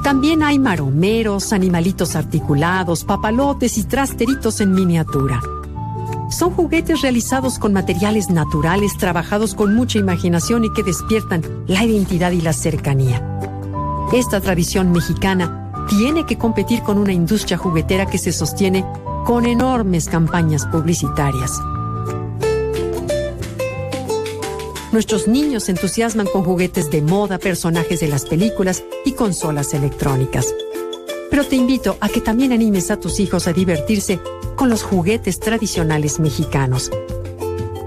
También hay maromeros, animalitos articulados, papalotes y trasteritos en miniatura. Son juguetes realizados con materiales naturales, trabajados con mucha imaginación y que despiertan la identidad y la cercanía. Esta tradición mexicana tiene que competir con una industria juguetera que se sostiene con enormes campañas publicitarias. Nuestros niños se entusiasman con juguetes de moda, personajes de las películas y consolas electrónicas. Pero te invito a que también animes a tus hijos a divertirse con los juguetes tradicionales mexicanos.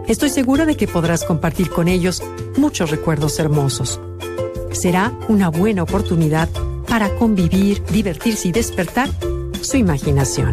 Estoy segura de que podrás compartir con ellos muchos recuerdos hermosos. Será una buena oportunidad para convivir, divertirse y despertar su imaginación.